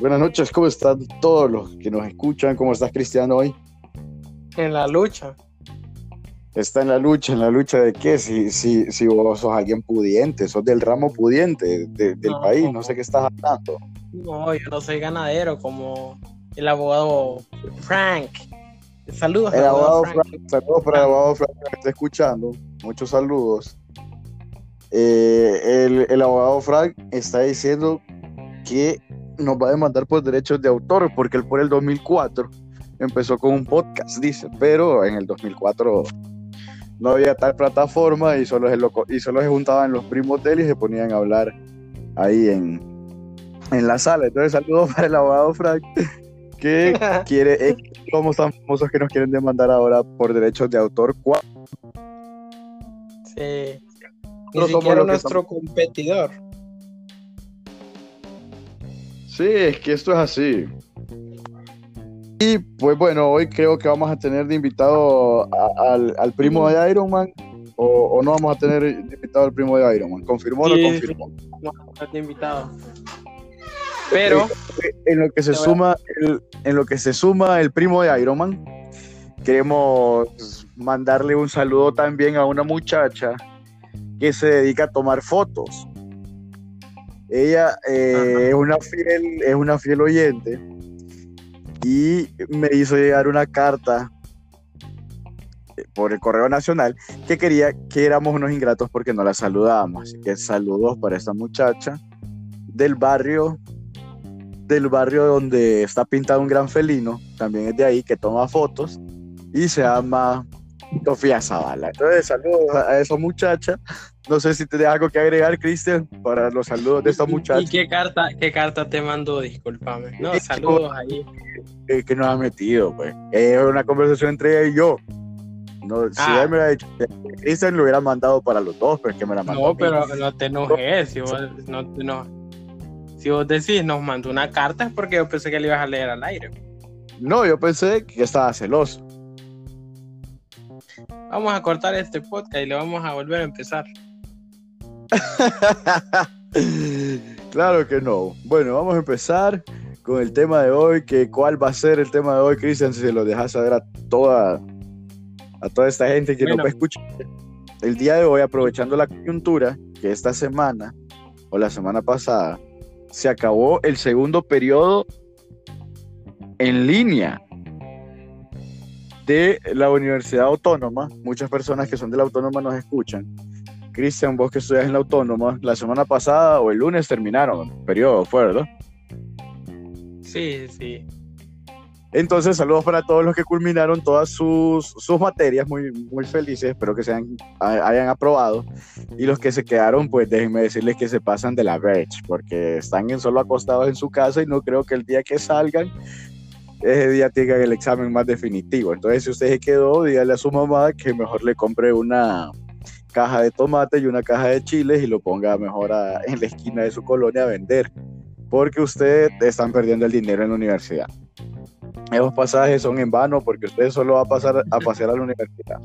Buenas noches, ¿cómo están todos los que nos escuchan? ¿Cómo estás, Cristiano, hoy? En la lucha. Está en la lucha, ¿en la lucha de qué? Si, si, si vos sos alguien pudiente, sos del ramo pudiente del país, no sé qué estás hablando. No, yo no soy ganadero como el abogado Frank. Saludos. El abogado Frank. Saludos para el abogado Frank que me está escuchando. Muchos saludos. Eh, el, el abogado Frank está diciendo que nos va a demandar por derechos de autor, porque él por el 2004 empezó con un podcast, dice, pero en el 2004 no había tal plataforma y solo se, y solo se juntaban los primos de él y se ponían a hablar ahí en, en la sala. Entonces, saludos para el abogado Frank, que quiere, como están famosos que nos quieren demandar ahora por derechos de autor. Sí. Ni siquiera nuestro competidor. Sí, es que esto es así. Y pues bueno, hoy creo que vamos a tener de invitado al, primo de Iron Man. O, no vamos a tener de invitado al primo de Iron Man? ¿Confirmó o no confirmó? No, no invitado. Pero en lo que se suma el, en lo que se suma el primo de Iron Man, queremos mandarle un saludo también a una muchacha que se dedica a tomar fotos. Ella eh, es, una fiel, es una fiel oyente y me hizo llegar una carta eh, por el correo nacional que quería que éramos unos ingratos porque no la saludábamos. Así que saludos para esta muchacha del barrio, del barrio donde está pintado un gran felino, también es de ahí, que toma fotos y se llama Sofía Zavala. Entonces, saludos a esa muchacha no sé si te algo que agregar, Cristian, para los saludos de esta muchacha. ¿Y qué carta, qué carta te mandó? Discúlpame. No, saludos ahí. que nos ha metido, pues. Es una conversación entre ella y yo. No, Si ah. él me hubiera dicho, Cristian lo hubiera mandado para los dos, pero es que me la mandó. No, pero no te enojes. Si no, no, si vos decís, nos mandó una carta, es porque yo pensé que le ibas a leer al aire. No, yo pensé que estaba celoso. Vamos a cortar este podcast y le vamos a volver a empezar. claro que no. Bueno, vamos a empezar con el tema de hoy, que cuál va a ser el tema de hoy, Cristian, si se lo dejas saber a toda a toda esta gente que no nos escucha. El día de hoy, aprovechando la coyuntura, que esta semana o la semana pasada se acabó el segundo periodo en línea de la Universidad Autónoma. Muchas personas que son de la Autónoma nos escuchan Cristian, vos que estudias en la Autónoma, la semana pasada o el lunes terminaron, periodo, ¿fue verdad? Sí, sí. Entonces, saludos para todos los que culminaron todas sus, materias, muy, muy felices, espero que sean, hayan aprobado. Y los que se quedaron, pues déjenme decirles que se pasan de la verge, porque están solo acostados en su casa y no creo que el día que salgan, ese día tengan el examen más definitivo. Entonces, si usted se quedó, dígale a su mamá que mejor le compre una, caja de tomate y una caja de chiles y lo ponga mejor en la esquina de su colonia a vender, porque ustedes están perdiendo el dinero en la universidad. Esos pasajes son en vano porque usted solo va a pasar a pasear a la universidad.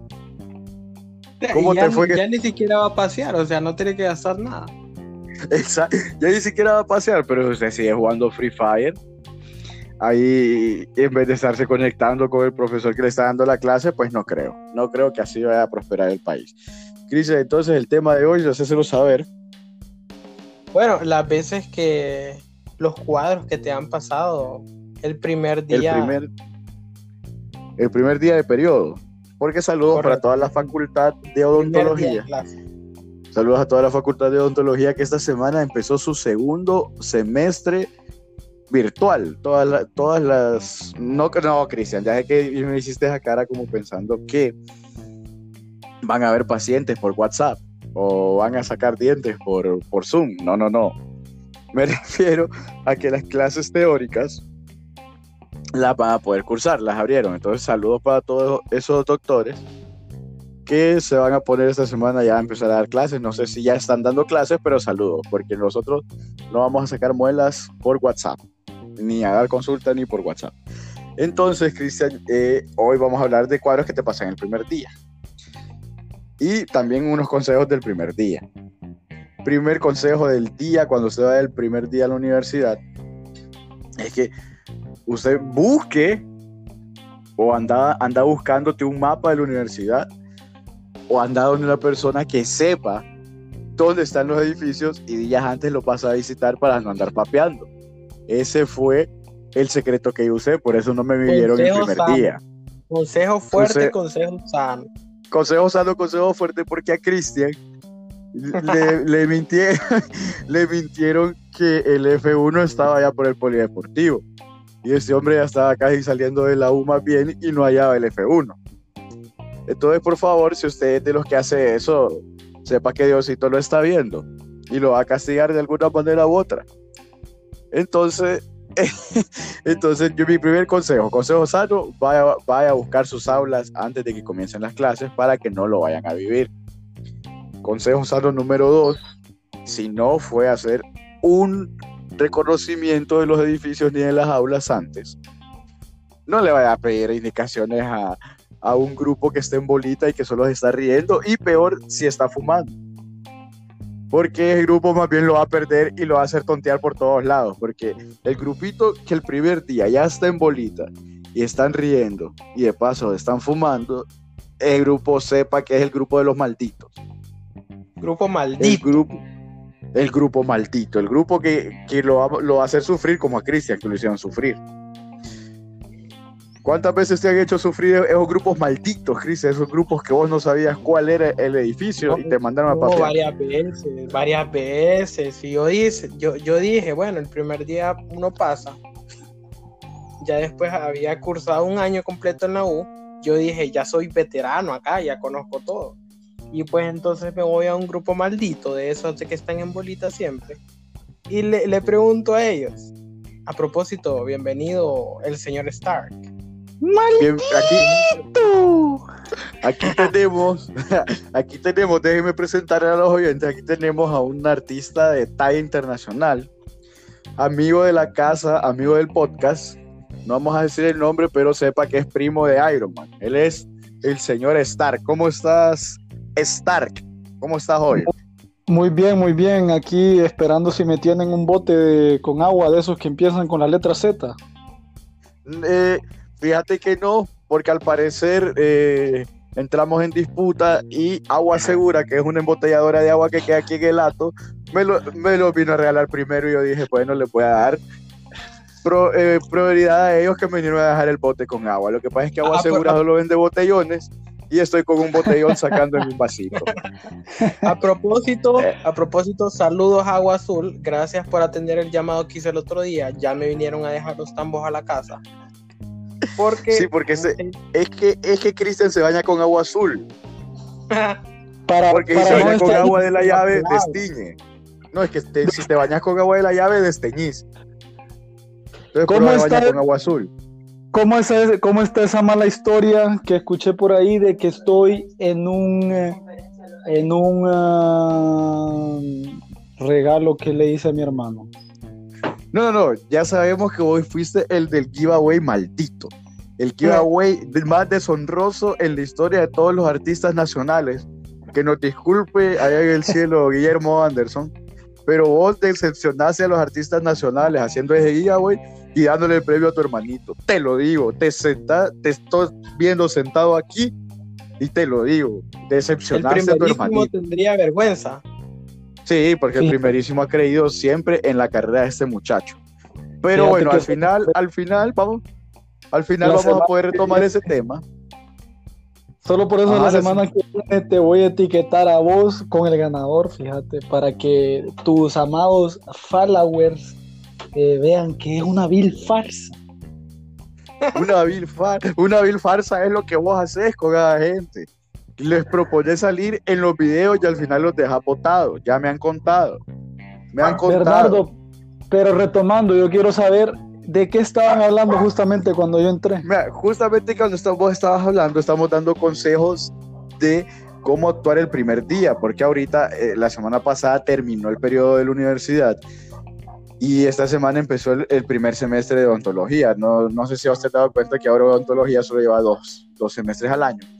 ¿Cómo ya, te fue ya ni siquiera va a pasear, o sea, no tiene que gastar nada. Exacto, ya ni siquiera va a pasear, pero usted sigue jugando Free Fire. Ahí, en vez de estarse conectando con el profesor que le está dando la clase, pues no creo. No creo que así vaya a prosperar el país. Cristian, entonces el tema de hoy, hacéselo saber. Bueno, las veces que los cuadros que te han pasado el primer día. El primer, el primer día de periodo. Porque saludos para toda la facultad de odontología. Saludos a toda la facultad de odontología que esta semana empezó su segundo semestre virtual. Todas, todas las. No, no, Cristian, ya sé que me hiciste esa cara como pensando que van a haber pacientes por WhatsApp o van a sacar dientes por, por Zoom. No, no, no. Me refiero a que las clases teóricas las van a poder cursar, las abrieron. Entonces, saludos para todos esos doctores que se van a poner esta semana ya a empezar a dar clases. No sé si ya están dando clases, pero saludos, porque nosotros no vamos a sacar muelas por WhatsApp, ni a dar consulta ni por WhatsApp. Entonces, Cristian, eh, hoy vamos a hablar de cuadros que te pasan el primer día. y también unos consejos del primer día. Primer consejo del día cuando usted va del primer día a la universidad es que usted busque o anda, anda buscándote un mapa de la universidad o anda donde una persona que sepa dónde están los edificios y días antes lo pasa a visitar para no andar papeando. Ese fue el secreto que usé, por eso no me vivieron el primer día. Consejo fuerte, consejo sano. Consejo sano, consejo fuerte, porque a Cristian le, le, mintieron, le mintieron que el F1 estaba allá por el polideportivo. Y ese hombre ya estaba casi saliendo de la U más bien y no hallaba el F1. Entonces, por favor, si usted es de los que hace eso, sepa que Diosito lo está viendo y lo va a castigar de alguna manera u otra. Entonces, entonces yo mi primer consejo, consejo sano, vaya, vaya a buscar sus aulas antes de que comiencen las clases para que no lo vayan a vivir. Consejo sano número dos, si no fue hacer un reconocimiento de los edificios ni de las aulas antes, no le vaya a pedir indicaciones a, a un grupo que esté en bolita y que solo se está riendo, y peor si está fumando. Porque el grupo más bien lo va a perder y lo va a hacer tontear por todos lados. Porque el grupito que el primer día ya está en bolita y están riendo y de paso están fumando, el grupo sepa que es el grupo de los malditos. Grupo maldito. El grupo, el grupo maldito, el grupo que, lo, va, lo va a hacer sufrir como a Cristian, que lo hicieron sufrir. ¿Cuántas veces te han hecho sufrir esos grupos malditos, Cris? Esos grupos que vos no sabías cuál era el edificio y te mandaron a papear. varias veces, varias veces. Y yo, dije, yo, yo dije, bueno, el primer día uno pasa. Ya después había cursado un año completo en la U. Yo dije, ya soy veterano acá, ya conozco todo. Y pues entonces me voy a un grupo maldito de esos que están en bolita siempre. Y le, le pregunto a ellos, a propósito, bienvenido el señor Stark. Aquí, aquí tenemos, aquí tenemos, déjenme presentar a los oyentes, aquí tenemos a un artista de talla internacional, amigo de la casa, amigo del podcast, no vamos a decir el nombre, pero sepa que es primo de Iron Man, él es el señor Stark. ¿Cómo estás, Stark? ¿Cómo estás hoy? Muy bien, muy bien. Aquí esperando si me tienen un bote con agua de esos que empiezan con la letra Z. Eh, Fíjate que no, porque al parecer eh, entramos en disputa y Agua Segura, que es una embotelladora de agua que queda aquí en el lato, me lo, me lo vino a regalar primero y yo dije, bueno, le voy a dar eh, prioridad a ellos que me vinieron a dejar el bote con agua. Lo que pasa es que Agua ah, Segura pues, solo vende botellones y estoy con un botellón sacando en un vasito. A propósito, a propósito, saludos Agua Azul. Gracias por atender el llamado que hice el otro día. Ya me vinieron a dejar los tambos a la casa. Porque, sí, porque es que es que Cristian se baña con agua azul. para, porque si se baña con agua de la llave, destiñe. No, es que si te bañas con agua de la llave, desteñís. Entonces, ¿Cómo está, con agua azul? ¿Cómo, es, ¿Cómo está esa mala historia que escuché por ahí de que estoy en un en un ah, regalo que le hice a mi hermano? No, no, no, ya sabemos que vos fuiste el del giveaway maldito. El giveaway más deshonroso en la historia de todos los artistas nacionales. Que nos disculpe allá en el cielo Guillermo Anderson, pero vos decepcionaste a los artistas nacionales haciendo ese giveaway y dándole el premio a tu hermanito. Te lo digo, te, senta, te estoy viendo sentado aquí y te lo digo, decepcionaste a tu hermanito. tendría vergüenza. Sí, porque el primerísimo ha creído siempre en la carrera de este muchacho. Pero bueno, al final, al final, vamos, al final vamos a poder retomar ese tema. Solo por eso la semana que viene te voy a etiquetar a vos con el ganador, fíjate, para que tus amados followers eh, vean que es una vil farsa. Una vil, farsa, una vil farsa es lo que vos haces con cada gente les propone salir en los videos y al final los deja botados. Ya me han contado. Me han contado. Bernardo, pero retomando, yo quiero saber de qué estaban hablando justamente cuando yo entré. justamente cuando vos estabas hablando, estamos dando consejos de cómo actuar el primer día, porque ahorita, eh, la semana pasada terminó el periodo de la universidad y esta semana empezó el, primer semestre de odontología. No, no sé si usted ha dado cuenta que ahora odontología solo lleva dos, dos semestres al año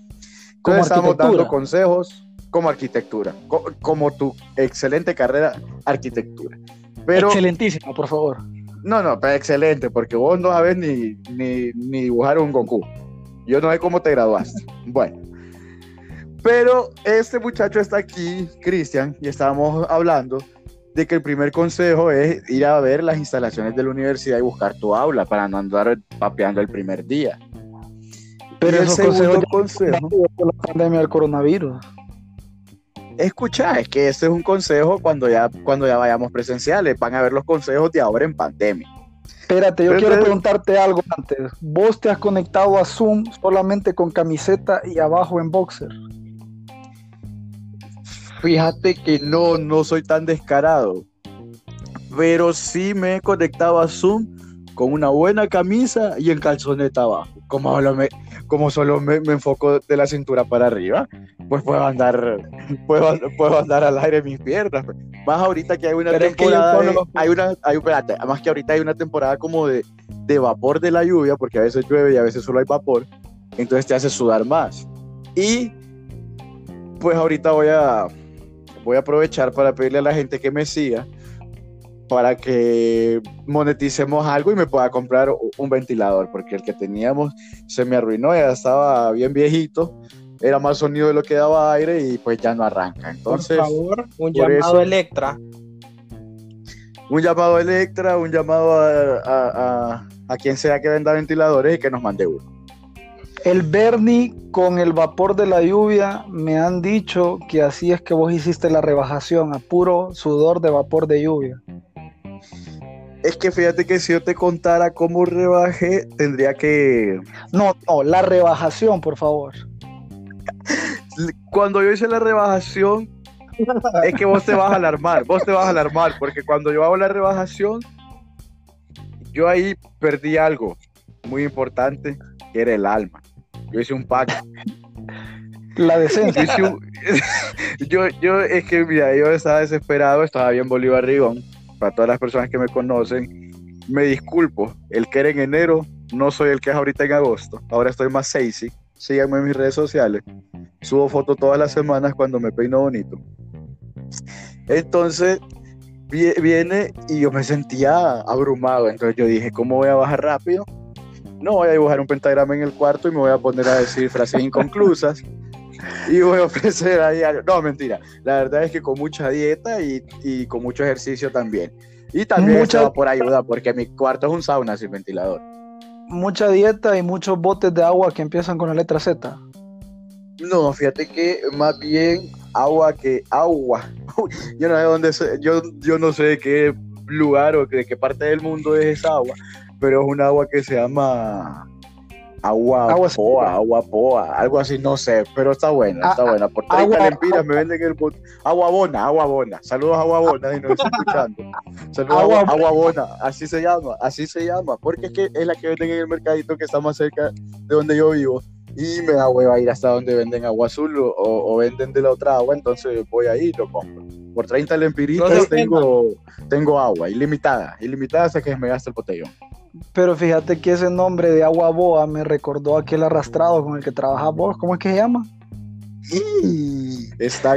estamos dando consejos. como arquitectura, como tu excelente carrera arquitectura. Pero, Excelentísimo, por favor. No, no, pero excelente, porque vos no sabes ni, ni, ni dibujar un Goku. Yo no sé cómo te graduaste. Bueno. Pero este muchacho está aquí, Cristian, y estábamos hablando de que el primer consejo es ir a ver las instalaciones de la universidad y buscar tu aula para no andar papeando el primer día. Pero el segundo consejo, la pandemia del coronavirus. Escucha, es que ese es un consejo cuando ya, cuando ya vayamos presenciales. Van a ver los consejos de ahora en pandemia. Espérate, yo quiero preguntarte algo antes. ¿Vos te has conectado a Zoom solamente con camiseta y abajo en boxer? Fíjate que no, no soy tan descarado. Pero sí me he conectado a Zoom con una buena camisa y en calzoneta abajo. Como, como solo me, enfoco de la cintura para arriba, pues puedo andar, puedo, puedo andar al aire mis piernas. Más ahorita que hay una temporada, hay una, hay, espérate, más que ahorita hay una temporada como de, de vapor de la lluvia, porque a veces llueve y a veces solo hay vapor, entonces te hace sudar más. Y pues ahorita voy a, voy a aprovechar para pedirle a la gente que me siga para que moneticemos algo y me pueda comprar un ventilador, porque el que teníamos se me arruinó, ya estaba bien viejito, era más sonido de lo que daba aire y pues ya no arranca. Entonces, por favor, un llamado Electra. Un llamado Electra, un llamado a, a quien sea que venda ventiladores y que nos mande uno. El Bernie con el vapor de la lluvia me han dicho que así es que vos hiciste la rebajación a puro sudor de vapor de lluvia. Es que fíjate que si yo te contara cómo rebajé, tendría que. No, no, la rebajación, por favor. Cuando yo hice la rebajación, es que vos te vas a alarmar, vos te vas a alarmar, porque cuando yo hago la rebajación, yo ahí perdí algo muy importante, que era el alma. Yo hice un pack. La decencia. Yo, yo, es que, mira, yo estaba desesperado, estaba bien Bolívar Rigón. Para todas las personas que me conocen, me disculpo. El que era en enero, no soy el que es ahorita en agosto. Ahora estoy más sexy. Síganme en mis redes sociales. Subo fotos todas las semanas cuando me peino bonito. Entonces, viene y yo me sentía abrumado. Entonces yo dije, ¿cómo voy a bajar rápido? no voy a dibujar un pentagrama en el cuarto y me voy a poner a decir frases inconclusas y voy a ofrecer a diario. No, mentira. La verdad es que con mucha dieta y, con mucho ejercicio también. Y también mucha... por ayuda porque mi cuarto es un sauna sin ventilador. Mucha dieta y muchos botes de agua que empiezan con la letra Z. No, fíjate que más bien agua que agua. yo no sé dónde yo, yo no sé de qué lugar o de qué parte del mundo es esa agua, pero es un agua que se llama agua, agua poa, agua poa, algo así, no sé, pero está buena, está ah, buena. Por 30 lempiras me venden el agua bona, agua bona. Saludos agua bona, y nos está escuchando. Saludos agua, agua, bona, así se llama, así se llama, porque es que es la que venden en el mercadito que está más cerca de donde yo vivo. Y me da hueva ir hasta donde venden agua azul o, venden de la otra agua, entonces voy ahí y lo compro. Por 30 lempiritas tengo, tengo agua, ilimitada, ilimitada hasta que me gaste el botellón. Pero fíjate que ese nombre de agua boa me recordó aquel arrastrado con el que trabajas vos. ¿Cómo es que se llama? Y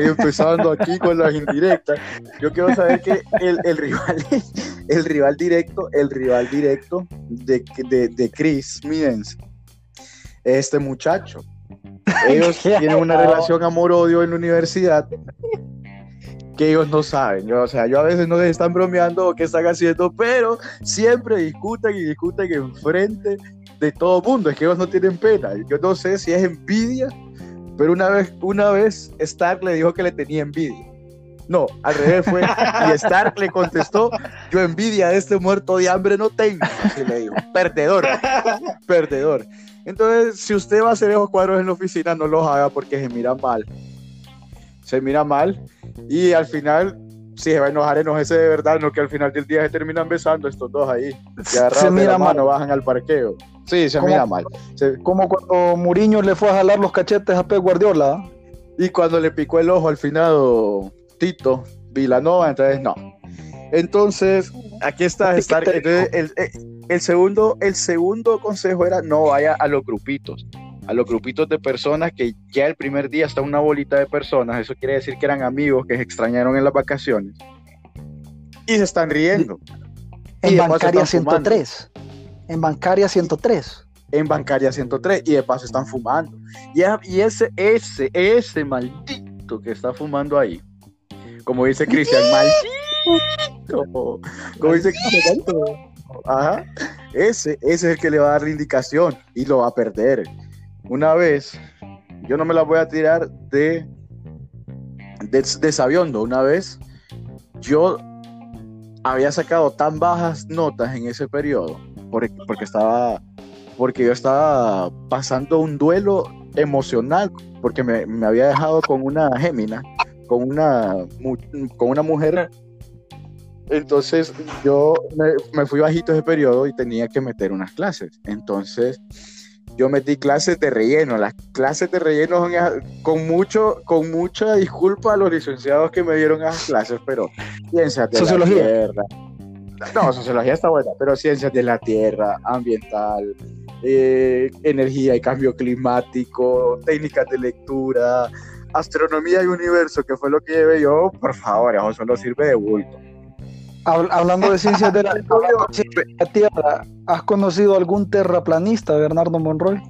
empezando aquí con las indirectas. Yo quiero saber que el, rival, el rival directo, el rival directo de, de, de Chris Midens, este muchacho. Ellos tienen una relación amor-odio en la universidad que ellos no saben. Yo, o sea, yo a veces no les están bromeando o qué están haciendo, pero siempre discuten y discuten en frente de todo mundo. Es que ellos no tienen pena. Yo no sé si es envidia, pero una vez, una vez Stark le dijo que le tenía envidia. No, al revés fue. Y Stark le contestó: Yo envidia a este muerto de hambre no tengo. Perdedor, perdedor. Entonces, si usted va a hacer esos cuadros en la oficina, no los haga porque se mira mal. Se mira mal y al final, si se va a enojar, enojese de verdad, no que al final del día se terminan besando estos dos ahí. se mira mal. bajan al parqueo. Sí, se mira mal. Como cuando Muriño le fue a jalar los cachetes a Pep Guardiola. Y cuando le picó el ojo al finado Tito Vilanova, entonces no. Entonces, aquí está. está el, el, segundo, el segundo consejo era no vaya a los grupitos. A los grupitos de personas que ya el primer día está una bolita de personas, eso quiere decir que eran amigos que se extrañaron en las vacaciones y se están riendo. En Bancaria 103. En Bancaria 103. En Bancaria 103 y de paso están fumando. Y, y ese, ese, ese maldito que está fumando ahí, como dice Cristian, maldito. Como dice Cristian, Ajá. Ese, ese es el que le va a dar la indicación y lo va a perder. Una vez, yo no me la voy a tirar de, de, de sabiondo. Una vez, yo había sacado tan bajas notas en ese periodo porque, porque estaba porque yo estaba pasando un duelo emocional porque me, me había dejado con una gémina con una con una mujer entonces yo me, me, fui bajito ese periodo y tenía que meter unas clases entonces yo metí clases de relleno. Las clases de relleno son con mucho, con mucha disculpa a los licenciados que me dieron esas clases, pero ciencias de la tierra. No, sociología está buena, pero ciencias de la tierra, ambiental, eh, energía y cambio climático, técnicas de lectura, astronomía y universo, que fue lo que llevé yo, por favor, eso solo sirve de bulto. Hablando de ciencias de la, Tierra, ¿has conocido algún terraplanista, Bernardo Monroy?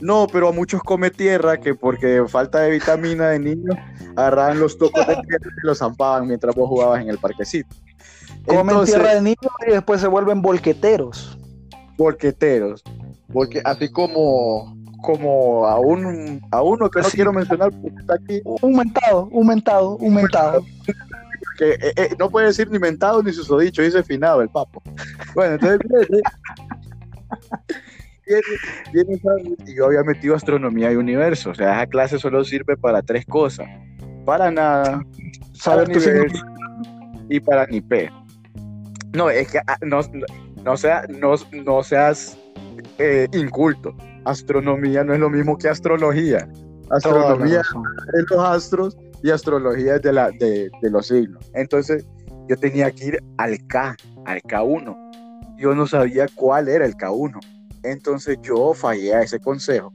No, pero a muchos come tierra que porque falta de vitamina de niños agarraban los tocos de tierra y los zampaban mientras vos jugabas en el parquecito. Comen tierra de niños y después se vuelven volqueteros. Volqueteros. Porque así como como a un a uno que no quiero mencionar porque está aquí. Un mentado, un mentado, un mentado que eh, eh, no puede decir ni mentado ni susodicho, dice finado el papo. Bueno, entonces viene, y yo había metido astronomía y universo, o sea, esa clase solo sirve para tres cosas, para nada, saber universo y para ni p. No, es que ah, no, no, sea, no, no seas eh, inculto. Astronomía no es lo mismo que astrología. Astronomía es los astros y astrología de, la, de, los siglos. Entonces yo tenía que ir al K, al K1. Yo no sabía cuál era el K1. Entonces yo fallé a ese consejo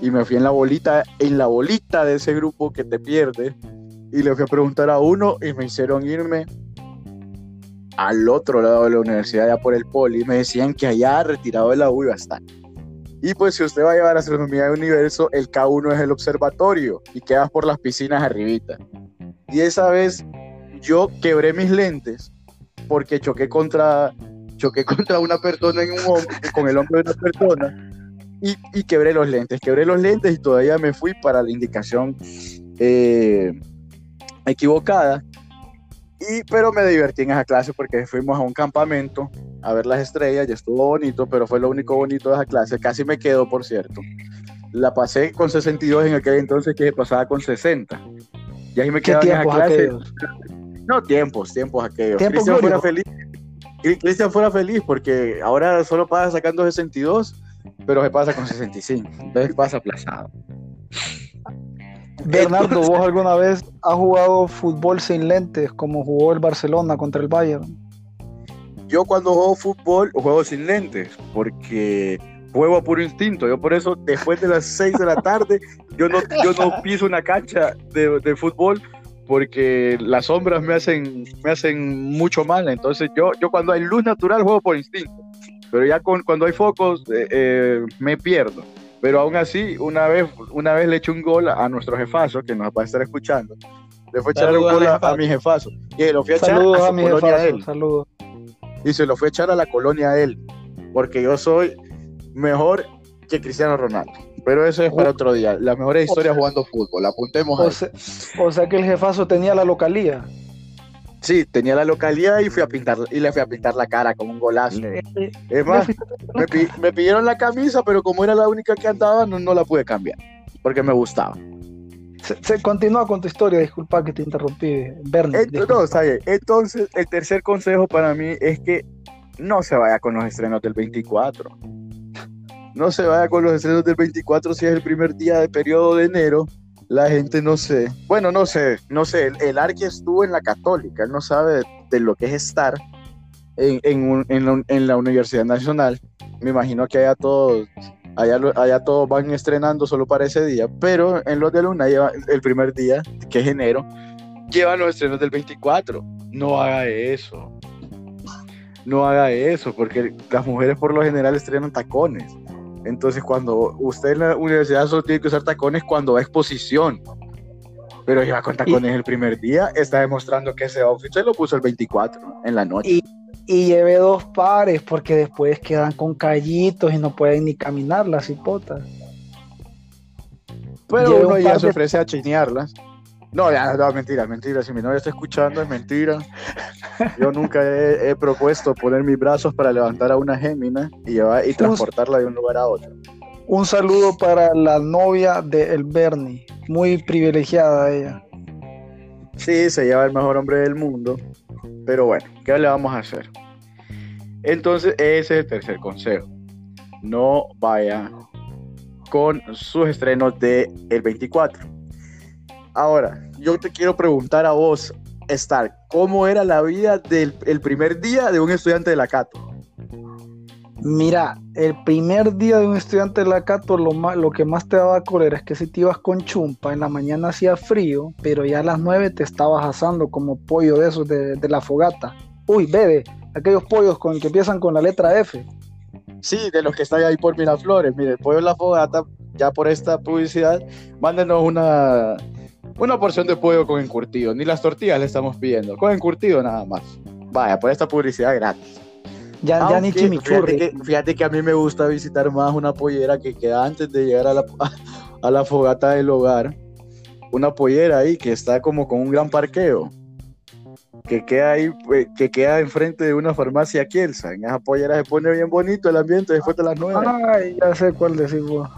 y me fui en la bolita, en la bolita de ese grupo que te pierde y le fui a preguntar a uno y me hicieron irme al otro lado de la universidad, ya por el poli, y me decían que allá retirado de la U iba a estar. Y pues si usted va a llevar astronomía del universo, el K1 es el observatorio y quedas por las piscinas arribita. Y esa vez yo quebré mis lentes porque choqué contra, choqué contra una persona en un con el hombro de una persona y, y, quebré los lentes. Quebré los lentes y todavía me fui para la indicación eh, equivocada. Y, pero me divertí en esa clase porque fuimos a un campamento a ver las estrellas y estuvo bonito, pero fue lo único bonito de esa clase. Casi me quedo, por cierto. La pasé con 62 en aquel entonces que pasaba con 60. Y ahí me quedaba en esa clase. No, tiempos, tiempos aquellos. Cristian fuera feliz. Cristian fuera feliz porque ahora solo pasa sacando 62, pero se pasa con 65. Entonces pasa aplazado. Bernardo, ¿vos alguna vez has jugado fútbol sin lentes como jugó el Barcelona contra el Bayern? Yo cuando juego fútbol juego sin lentes porque juego a puro instinto. Yo por eso después de las 6 de la tarde yo no, yo no piso una cancha de, de, fútbol porque las sombras me hacen, me hacen mucho mal. Entonces yo, yo cuando hay luz natural juego por instinto. Pero ya con, cuando hay focos eh, eh, me pierdo. Pero aún así, una vez, una vez le eché un gol a nuestro jefazo, que nos va a estar escuchando. Le fue a echar un gol a, mi jefazo. Y lo fui a echar a, mi colonia él. Saludos. Y se lo fue a echar a la colonia a él. Porque yo soy mejor que Cristiano Ronaldo. Pero eso es para otro día. Las mejores historias jugando fútbol. Apuntemos o sea, o sea que el jefazo tenía la localía. Sí, tenía la localidad y fui a pintar y le fui a pintar la cara con un golazo. es más, me, pidieron la camisa, pero como era la única que andaba, no, no la pude cambiar, porque me gustaba. Se, continúa con tu historia, disculpa que te interrumpí, Bernie. no, está bien. Entonces, el tercer consejo para mí es que no se vaya con los estrenos del 24. No se vaya con los estrenos del 24 si es el primer día de periodo de enero la gente no sé. Bueno, no sé, no sé. El, el Arqui estuvo en la Católica, él no sabe de lo que es estar en, en, la, Universidad Nacional. Me imagino que allá todos Allá, allá todos van estrenando solo para ese día, pero en los de Luna lleva el primer día, que es enero, llevan los estrenos del 24. No haga eso. No haga eso, porque las mujeres por lo general estrenan tacones. Entonces, cuando usted en la universidad solo tiene que usar tacones cuando va a exposición, pero lleva con tacones el primer día, está demostrando que ese outfit se lo puso el 24 en la noche. Y, y lleve dos pares, porque después quedan con callitos y no pueden ni caminar las hipotas. Pero uno ya se ofrece a chinearlas. No, ya, no, mentira, mentira. Si mi novia está escuchando, es mentira. Yo nunca he, propuesto poner mis brazos para levantar a una gémina y, llevar, y transportarla de un lugar a otro. Un saludo para la novia de El Bernie. Muy privilegiada ella. Sí, se lleva el mejor hombre del mundo. Pero bueno, ¿qué le vamos a hacer? Entonces, ese es el tercer consejo. No vaya con sus estrenos de el 24 Ahora, yo te quiero preguntar a vos, Star, ¿cómo era la vida del primer día de un estudiante de la Cato? Mira, el primer día de un estudiante de la Cato, lo, lo que más te daba a correr es que si te ibas con chumpa, en la mañana hacía frío, pero ya a las 9 te estabas asando como pollo de esos de, la fogata. Uy, bebe, aquellos pollos con que empiezan con la letra F. Sí, de los que están ahí por Miraflores. Mire, el pollo de la fogata, ya por esta publicidad, mándenos una, una porción de pollo con encurtido, ni las tortillas le estamos pidiendo, con encurtido nada más. Vaya, por esta publicidad gratis. Ya, ya ni chimichurri. Fíjate que, fíjate que, a mí me gusta visitar más una pollera que queda antes de llegar a la, a la fogata del hogar. Una pollera ahí que está como con un gran parqueo. Que queda ahí, pues, que queda enfrente de una farmacia Kielsa. En esa pollera se pone bien bonito el ambiente después de las nueve. Ay, ya sé cuál decir vos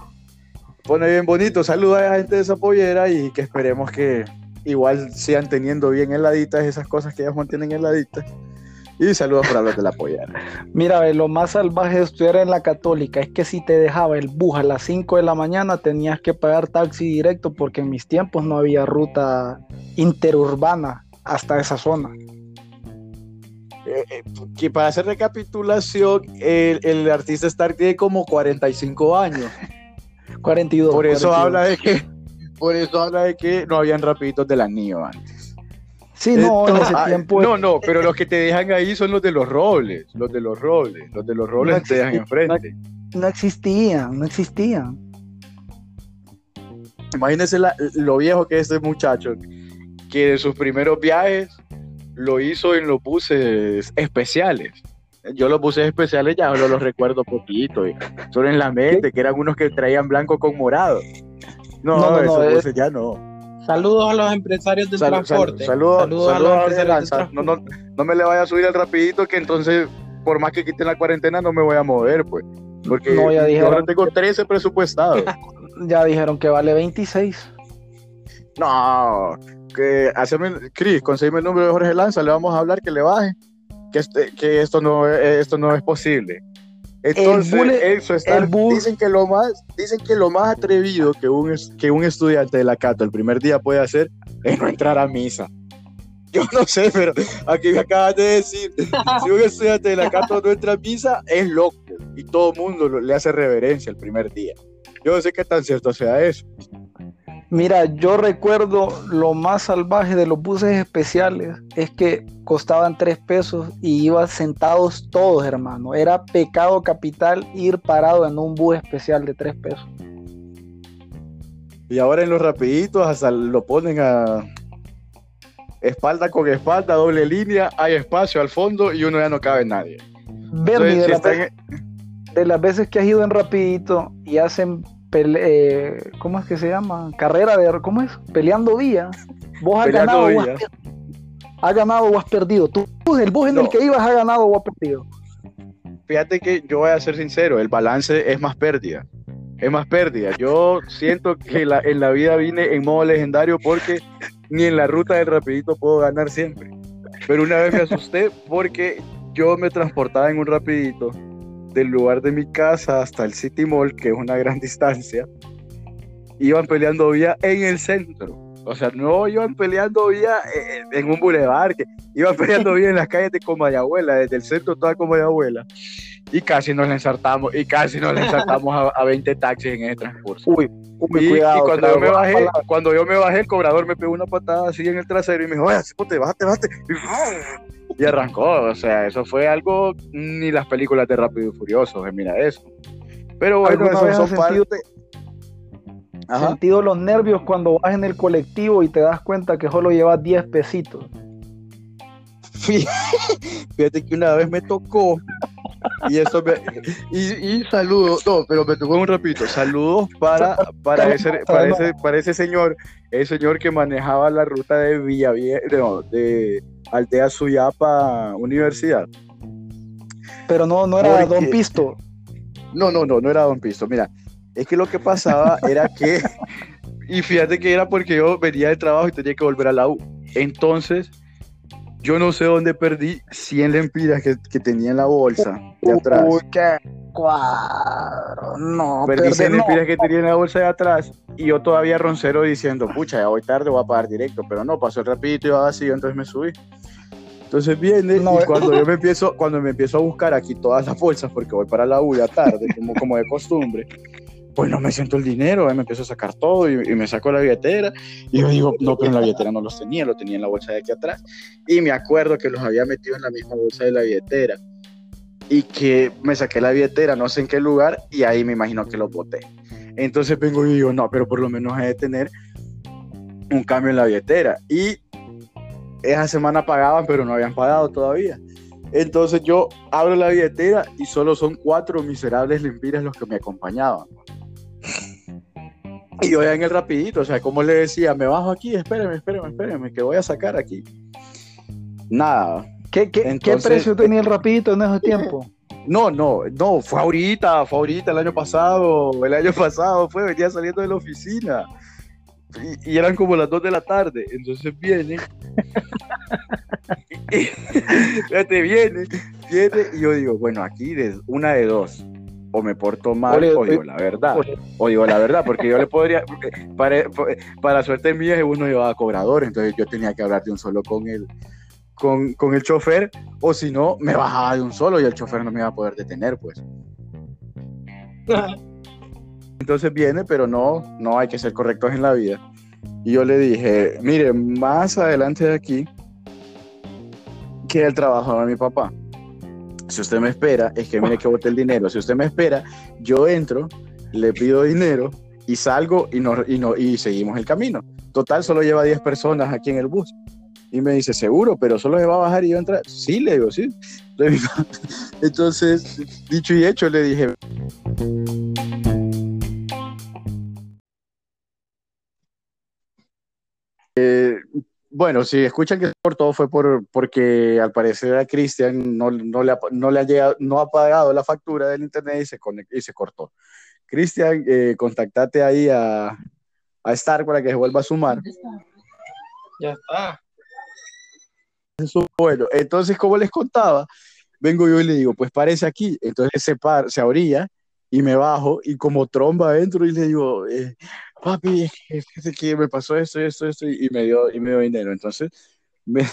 pone bien bonito. Saluda a la gente de esa pollera y que esperemos que igual sigan teniendo bien heladitas esas cosas que ellas mantienen heladitas. Y saludos para los de la pollera. Mira, lo más salvaje de estudiar en la católica es que si te dejaba el bus a las 5 de la mañana tenías que pagar taxi directo porque en mis tiempos no había ruta interurbana hasta esa zona. Eh, eh, que para hacer recapitulación, el, el artista Stark tiene como 45 años. 42. Por eso habla de que por eso habla de que no habían rapiditos de la NIO antes. Sí, no, en ese tiempo. No, no, pero los que te dejan ahí son los de los robles, los de los robles, los de los robles te dejan enfrente. No, existían, no existían. Imagínense lo viejo que es este muchacho, que de sus primeros viajes lo hizo en los buses especiales yo los buses especiales ya no los recuerdo poquito, y solo en la mente, que eran unos que traían blanco con morado. No, no, esos buses ya no. Saludos a los empresarios del transporte. saludos, a los empresarios del transporte. No, no, me le vaya a subir el rapidito que entonces, por más que quiten la cuarentena, no me voy a mover, pues. Porque no, ya dijeron, ahora tengo 13 presupuestados. ya dijeron que vale 26. No, que haceme, Cris, conseguime el número de Jorge Lanza, le vamos a hablar que le baje que, este, que esto, no, esto no es posible. Entonces, eso está, dicen, que lo más, dicen que lo más atrevido que un, que un estudiante de la Cato el primer día puede hacer es no entrar a misa. Yo no sé, pero aquí me acabas de decir, si un estudiante de la Cato no entra a misa, es loco. Y todo el mundo le hace reverencia el primer día. Yo no sé qué tan cierto sea eso. Mira, yo recuerdo lo más salvaje de los buses especiales es que costaban tres pesos y iban sentados todos, hermano. Era pecado capital ir parado en un bus especial de tres pesos. Y ahora en los rapiditos hasta lo ponen a espalda con espalda, doble línea, hay espacio al fondo y uno ya no cabe nadie. Bernie, de las veces que has ido en rapidito y hacen eh, ¿cómo es que se llama? Carrera de, ¿cómo es? Peleando días. Vos has ganado, o has, ganado o has perdido. Tú, el bus en el que ibas, has ganado o has perdido. Fíjate que yo voy a ser sincero, el balance es más pérdida. Es más pérdida. Yo siento que la, en la vida vine en modo legendario porque ni en la ruta del rapidito puedo ganar siempre. Pero una vez me asusté porque yo me transportaba en un rapidito del lugar de mi casa hasta el City Mall, que es una gran distancia, iban peleando vía en el centro. O sea, no iban peleando vía eh, en un bulevar, que iban peleando vía en las calles de Comayabuela, desde el centro toda Comayabuela. Y casi nos le ensartamos, y casi nos le ensartamos a, 20 taxis en ese transcurso. Uy, uy cuidado, y cuando, yo me bajé, cuando yo me bajé, el cobrador me pegó una patada así en el trasero y me dijo, oye, bájate, bájate. Y, y arrancó, o sea, eso fue algo, ni las películas de Rápido y Furioso, mira eso. Pero bueno, eso son parte sentido los nervios cuando vas en el colectivo y te das cuenta que solo llevas 10 pesitos. Fíjate que una vez me tocó y eso me, y, saludos, no, pero me tocó un rapidito, saludos para, para, ese, para, ese, señor, el señor que manejaba la ruta de Villa no, de Aldea Suyapa Universidad. Pero no, no era Don Pisto. No, no, no, no era Don Pisto. Mira, es que lo que pasaba era que, y fíjate que era porque yo venía de trabajo y tenía que volver a la U. Entonces, yo no sé dónde perdí 100 lempiras que, tenía en la bolsa de atrás. Uy, qué cuadro. No, perdí 100 lempiras que tenía en la bolsa de atrás y yo todavía roncero diciendo, pucha, ya voy tarde, voy a pagar directo. Pero no, pasó rapidito y iba así, entonces me subí. Entonces viene y cuando yo me empiezo, cuando me empiezo a buscar aquí todas las bolsas, porque voy para la U ya tarde, como, como de costumbre, pues no me siento el dinero, me empiezo a sacar todo y, me saco la billetera y yo digo, no, pero en la billetera no los tenía, lo tenía en la bolsa de aquí atrás y me acuerdo que los había metido en la misma bolsa de la billetera y que me saqué la billetera, no sé en qué lugar y ahí me imagino que los boté. Entonces vengo y digo, no, pero por lo menos he de tener un cambio en la billetera y esa semana pagaban, pero no habían pagado todavía. Entonces yo abro la billetera y solo son cuatro miserables lempiras los que me acompañaban. Y yo ya en el rapidito, o sea, como le decía, me bajo aquí, espéreme, espéreme, espéreme, que voy a sacar aquí. Nada. ¿Qué, precio tenía el rapidito en ese tiempo? No, no, no, fue ahorita, fue ahorita, el año pasado, el año pasado fue, venía saliendo de la oficina. Y, eran como las 2 de la tarde, entonces viene. Fíjate, viene, viene, y yo digo, bueno, aquí de una de dos o me porto mal o digo la verdad. O digo la verdad, porque yo le podría, para, para suerte mía, uno llevaba cobrador, entonces yo tenía que hablar de un solo con él. Con, con el chofer, o si no, me bajaba de un solo y el chofer no me iba a poder detener, pues. Entonces viene, pero no, no hay que ser correctos en la vida. Y yo le dije, mire, más adelante de aquí queda el trabajo de mi papá si usted me espera, es que mire que bote el dinero. Si usted me espera, yo entro, le pido dinero y salgo y, no, y, no, y seguimos el camino. Total, solo lleva 10 personas aquí en el bus. Y me dice, seguro, pero solo se va a bajar y yo entrar. Sí, le digo, sí. Entonces, dicho y hecho, le dije... Eh, bueno, si escuchan que por todo fue por, porque al parecer a Cristian no, no, le ha, no le ha llegado, no ha pagado la factura del internet y se, y se cortó. Cristian, eh, contactate ahí a, a Star para que se vuelva a sumar. Ya está. Bueno, entonces, como les contaba, vengo yo y le digo, pues parece aquí. Entonces se, par, se orilla y me bajo y como tromba entro y le digo, eh, papi, es que me pasó esto, esto, esto, y me dio, y me dio dinero. Entonces, me,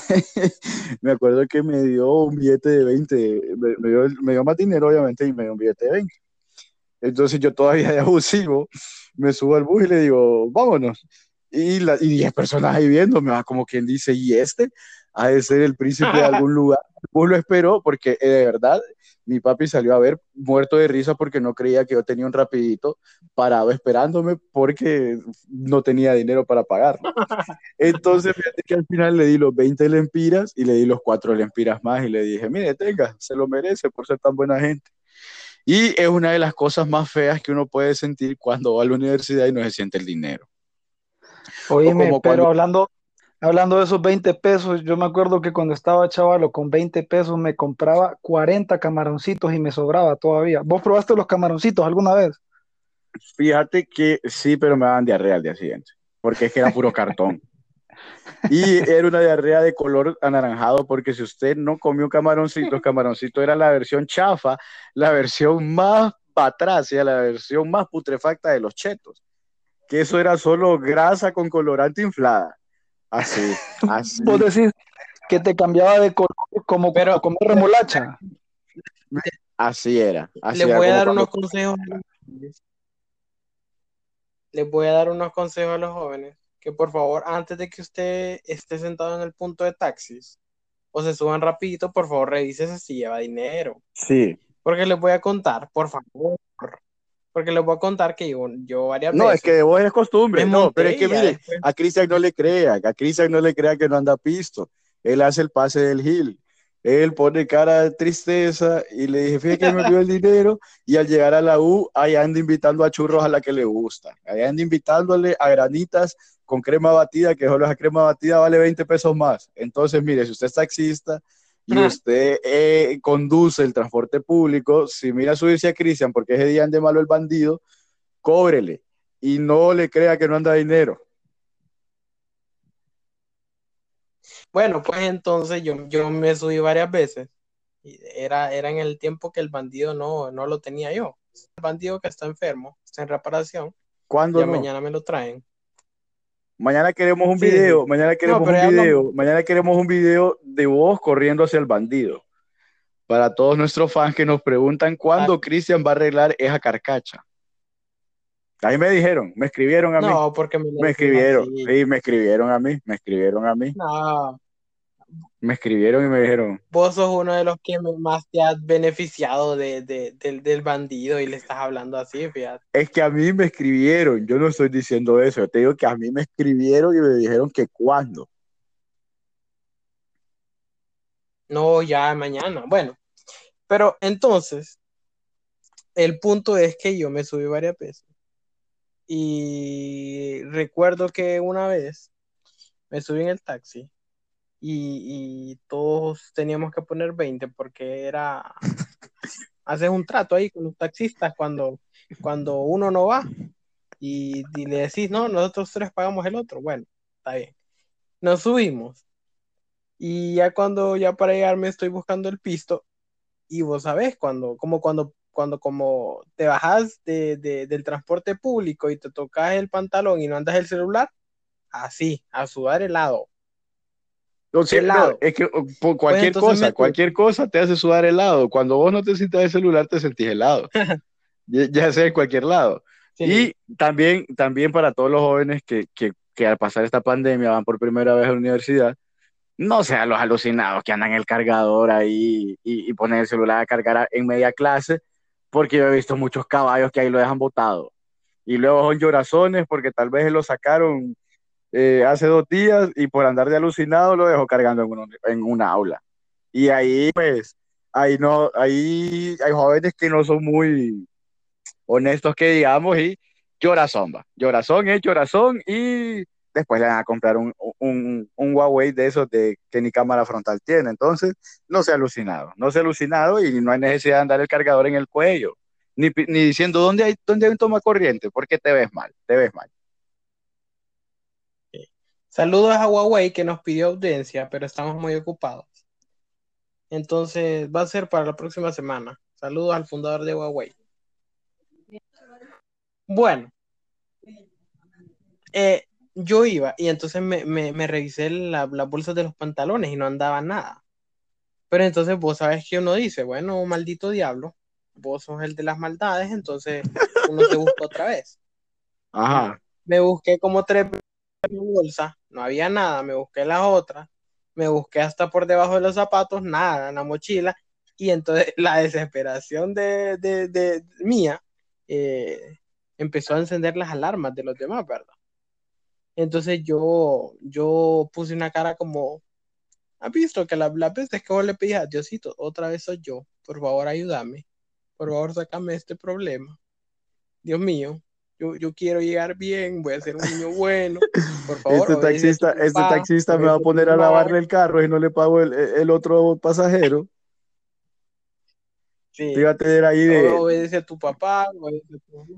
me acuerdo que me dio un billete de 20, me, dio, me, dio, más dinero, obviamente, y me dio un billete de 20. Entonces, yo todavía de abusivo, me subo al bus y le digo, vámonos. Y, la, y 10 personas ahí viéndome, como quien dice, ¿y este? Ha de ser el príncipe de algún lugar. Bus lo esperó porque eh, de verdad mi papi salió a ver muerto de risa porque no creía que yo tenía un rapidito parado esperándome porque no tenía dinero para pagarlo. Entonces, fíjate que al final le di los 20 lempiras y le di los 4 lempiras más y le dije, mire, tenga, se lo merece por ser tan buena gente. Y es una de las cosas más feas que uno puede sentir cuando va a la universidad y no se siente el dinero. Oíme, pero hablando, Hablando de esos 20 pesos, yo me acuerdo que cuando estaba chavalo con 20 pesos me compraba 40 camaroncitos y me sobraba todavía. ¿Vos probaste los camaroncitos alguna vez? Fíjate que sí, pero me daban diarrea al día siguiente, porque es que era puro cartón. Y era una diarrea de color anaranjado, porque si usted no comió camaroncitos, camaroncito era la versión chafa, la versión más patracia, la versión más putrefacta de los chetos que eso era solo grasa con colorante inflada. Así, así. Vos decís que te cambiaba de color como Pero, comer remolacha. Así era. Le voy a dar unos consejos. Les voy a dar unos consejos a los jóvenes. Que por favor, antes de que usted esté sentado en el punto de taxis o se suban rapidito, por favor, revise si lleva dinero. Sí. Porque les voy a contar, por favor. Porque les voy a contar que yo, yo varias no, veces. No, es que de vos es costumbre. No, pero es que mire, a Cristian no le crea, a Cristian no le crea que no anda pisto. Él hace el pase del Gil. Él pone cara de tristeza y le dije, fíjate que me dio el dinero y al llegar a la U, ahí anda invitando a churros a la que le gusta. Ahí anda invitándole a granitas con crema batida, que solo esa crema batida vale 20 pesos más. Entonces, mire, si usted es taxista y usted eh, conduce el transporte público, si mira subirse a Cristian porque ese día ande malo el bandido, cóbrele y no le crea que no anda dinero. Bueno, pues entonces yo, yo me subí varias veces. Era, era en el tiempo que el bandido no, no lo tenía yo. El bandido que está enfermo, está en reparación. ¿Cuándo? Ya mañana me lo traen. Mañana queremos un video, mañana queremos un video, mañana queremos un video de vos corriendo hacia el bandido. Para todos nuestros fans que nos preguntan cuándo ah. Cristian va a arreglar esa carcacha. Ahí me dijeron, me escribieron a mí. No, porque me, escribieron, sí, me escribieron a mí, me escribieron a mí. No. Me escribieron y me dijeron. Vos sos uno de los que más te has beneficiado de, del, bandido y le estás hablando así, fíjate. Es que a mí me escribieron, yo no estoy diciendo eso, yo te digo que a mí me escribieron y me dijeron que cuándo. No, ya mañana. Bueno, pero entonces, el punto es que yo me subí varias veces y recuerdo que una vez me subí en el taxi y, todos teníamos que poner 20 porque era, haces un trato ahí con los taxistas cuando, cuando uno no va y, le decís, no, nosotros tres pagamos el otro. Bueno, está bien. Nos subimos y ya cuando, ya para llegar me estoy buscando el pisto y vos sabés, cuando, como cuando cuando como te bajas de, del transporte público y te tocas el pantalón y no andas el celular, así, a sudar helado. No, helado. es que por pues cualquier cosa, cualquier cosa te hace sudar helado. Cuando vos no te sientas el celular, te sentís helado. ya, sea en cualquier lado. Y también, también para todos los jóvenes que, que, que, al pasar esta pandemia van por primera vez a la universidad, no sean los alucinados que andan el cargador ahí y, y ponen el celular a cargar en media clase porque yo he visto muchos caballos que ahí lo dejan botado. Y luego son llorazones porque tal vez lo sacaron eh, hace dos días y por andar de alucinado lo dejó cargando en, en una aula. Y ahí, pues, ahí no, ahí hay jóvenes que no son muy honestos que digamos y llorazón va. Llorazón es llorazón y después le van a comprar un, un, un, Huawei de esos de, que ni cámara frontal tiene. Entonces, no se ha alucinado, no se ha alucinado y no hay necesidad de andar el cargador en el cuello, ni, ni diciendo dónde hay, dónde hay un toma corriente, porque te ves mal, te ves mal. Saludos a Huawei que nos pidió audiencia, pero estamos muy ocupados. Entonces, va a ser para la próxima semana. Saludos al fundador de Huawei. Bueno, eh, yo iba y entonces me, me, revisé las bolsas de los pantalones y no andaba nada. Pero entonces vos sabes que uno dice, bueno, maldito diablo, vos sos el de las maldades, entonces uno se busca otra vez. Ajá. Me busqué como tres bolsas, no había nada, me busqué las otras, me busqué hasta por debajo de los zapatos, nada, en la mochila, y entonces la desesperación de, de, mía eh, empezó a encender las alarmas de los demás, ¿verdad? Entonces yo, yo puse una cara como, ¿has visto que la, la vez que vos le pedís a Diosito, otra vez soy yo, por favor ayúdame, por favor sácame este problema. Dios mío, yo, yo quiero llegar bien, voy a ser un niño bueno, por favor. Este taxista, este taxista me va a poner a lavarle el carro y no le pago el, el otro pasajero. Sí. Te iba a tener ahí de. Obedece a tu papá,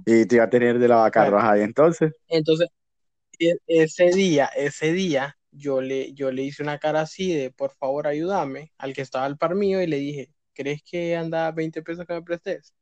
Y te iba a tener de lavacarros ahí entonces. Entonces, e, ese día, ese día, yo le, yo le hice una cara así de, por favor, ayúdame, al que estaba al par mío y le dije, ¿crees que anda 20 pesos que me prestes?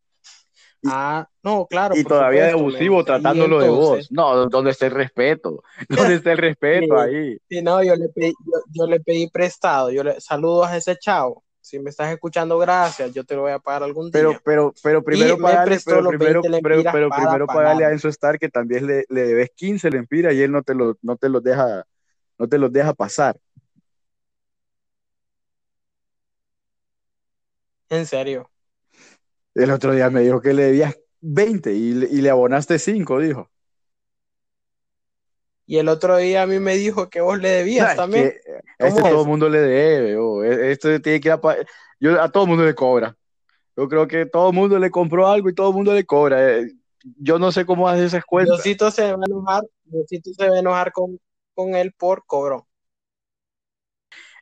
Ah, no, claro. Y todavía de abusivo tratándolo de vos. No, ¿dónde está el respeto? ¿Dónde está el respeto ahí? Sí, no, yo le pedí, yo, le pedí prestado. Yo le saludo a ese chavo. Si me estás escuchando, gracias. Yo te lo voy a pagar algún día. Pero, pero, pero primero pagarle, pero primero, pero, primero pagarle a Enzo Star que también le, le debes 15 lempiras y él no te lo, no te los deja, no te los deja pasar. En serio. El otro día me dijo que le debías 20 y, le abonaste 5, dijo. Y el otro día a mí me dijo que vos le debías también. a este todo el mundo le debe. Oh, e, esto tiene que a, yo, a todo el mundo le cobra. Yo creo que todo el mundo le compró algo y todo el mundo le cobra. Eh, yo no sé cómo hace esas cuentas. Diosito se va a enojar, Diosito se va a enojar con, con él por cobro.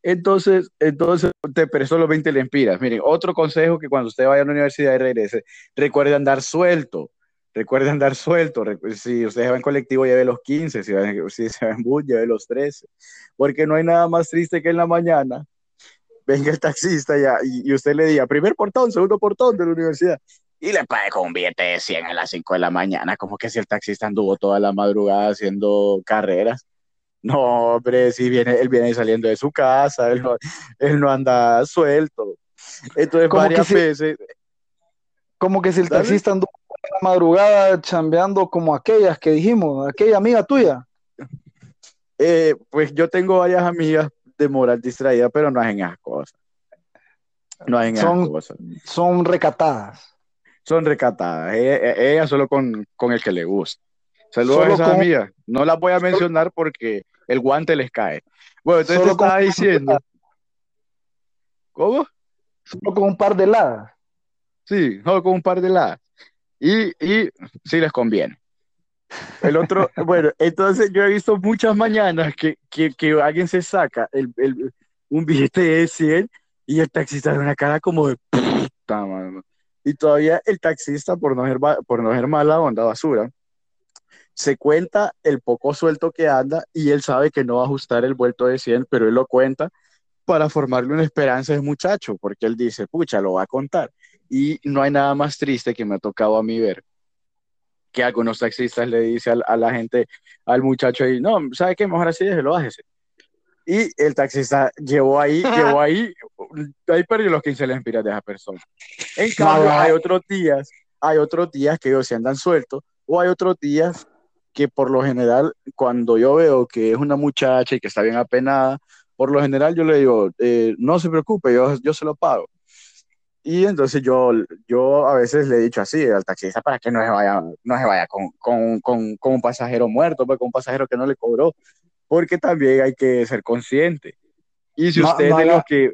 Entonces, entonces te prestó los 20 lempiras. Miren, otro consejo que cuando usted vaya a la universidad y regrese, recuerde andar suelto. Recuerde andar suelto. Si usted va en colectivo, lleve los 15. Si, va, si se va en bus, lleve los 13. Porque no hay nada más triste que en la mañana venga el taxista ya, y, usted le diga, primer portón, segundo portón de la universidad. Y le pague con un billete de 100 a las 5 de la mañana, como que si el taxista anduvo toda la madrugada haciendo carreras. No, hombre, si viene, él viene saliendo de su casa, él no, anda suelto. Entonces, varias veces. Como que si el taxista andó la madrugada chambeando como aquellas que dijimos, aquella amiga tuya. Eh, pues yo tengo varias amigas de moral distraída, pero no hacen esas cosas. No hacen esas cosas. Son recatadas. Son recatadas. Ella, solo con, con, el que le gusta. Saludos a esas amigas. No las voy a mencionar porque el guante les cae. Bueno, entonces te estaba diciendo. ¿Cómo? Solo con un par de heladas. Sí, solo con un par de heladas. Y, y sí les conviene. El otro, bueno, entonces yo he visto muchas mañanas que, que, que alguien se saca el, el, un billete de 100 y el taxista da una cara como de puta, mano. Y todavía el taxista, por no ser, por no ser mala onda, basura, se cuenta el poco suelto que anda y él sabe que no va a ajustar el vuelto de 100, pero él lo cuenta para formarle una esperanza de muchacho, porque él dice, pucha, lo va a contar. Y no hay nada más triste que me ha tocado a mí ver que algunos taxistas le dicen a, la gente, al muchacho ahí, no, ¿sabe qué? Mejor así, déjelo, bájese. Y el taxista llevó ahí, llevó ahí, ahí perdió los 15 lempiras de esa persona. En cambio, hay otros días, hay otros días que ellos se andan sueltos, o hay otros días que por lo general, cuando yo veo que es una muchacha y que está bien apenada, por lo general yo le digo, eh, no se preocupe, yo, yo se lo pago. Y entonces yo, yo a veces le he dicho así al taxista para que no se vaya, no se vaya con, con, con, con un pasajero muerto, pues, con un pasajero que no le cobró, porque también hay que ser consciente. Y si usted de los que...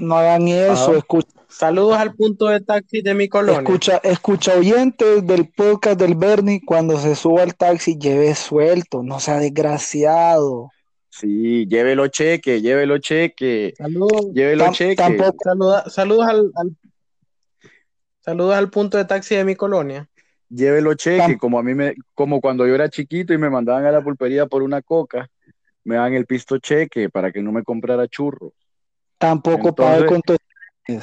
No hagan eso, escucha Saludos al punto de taxi de mi colonia. Escucha, escucha oyentes del podcast del Bernie, cuando se suba al taxi, lleve suelto, no sea desgraciado. Sí, llévelo cheque, llévelo cheque. Saludos. Llévelo cheque. saludos al, saludos al punto de taxi de mi colonia. Llévelo cheque, como a mí me, como cuando yo era chiquito y me mandaban a la pulpería por una coca, me dan el pisto cheque para que no me comprara churros. Tampoco pague con tu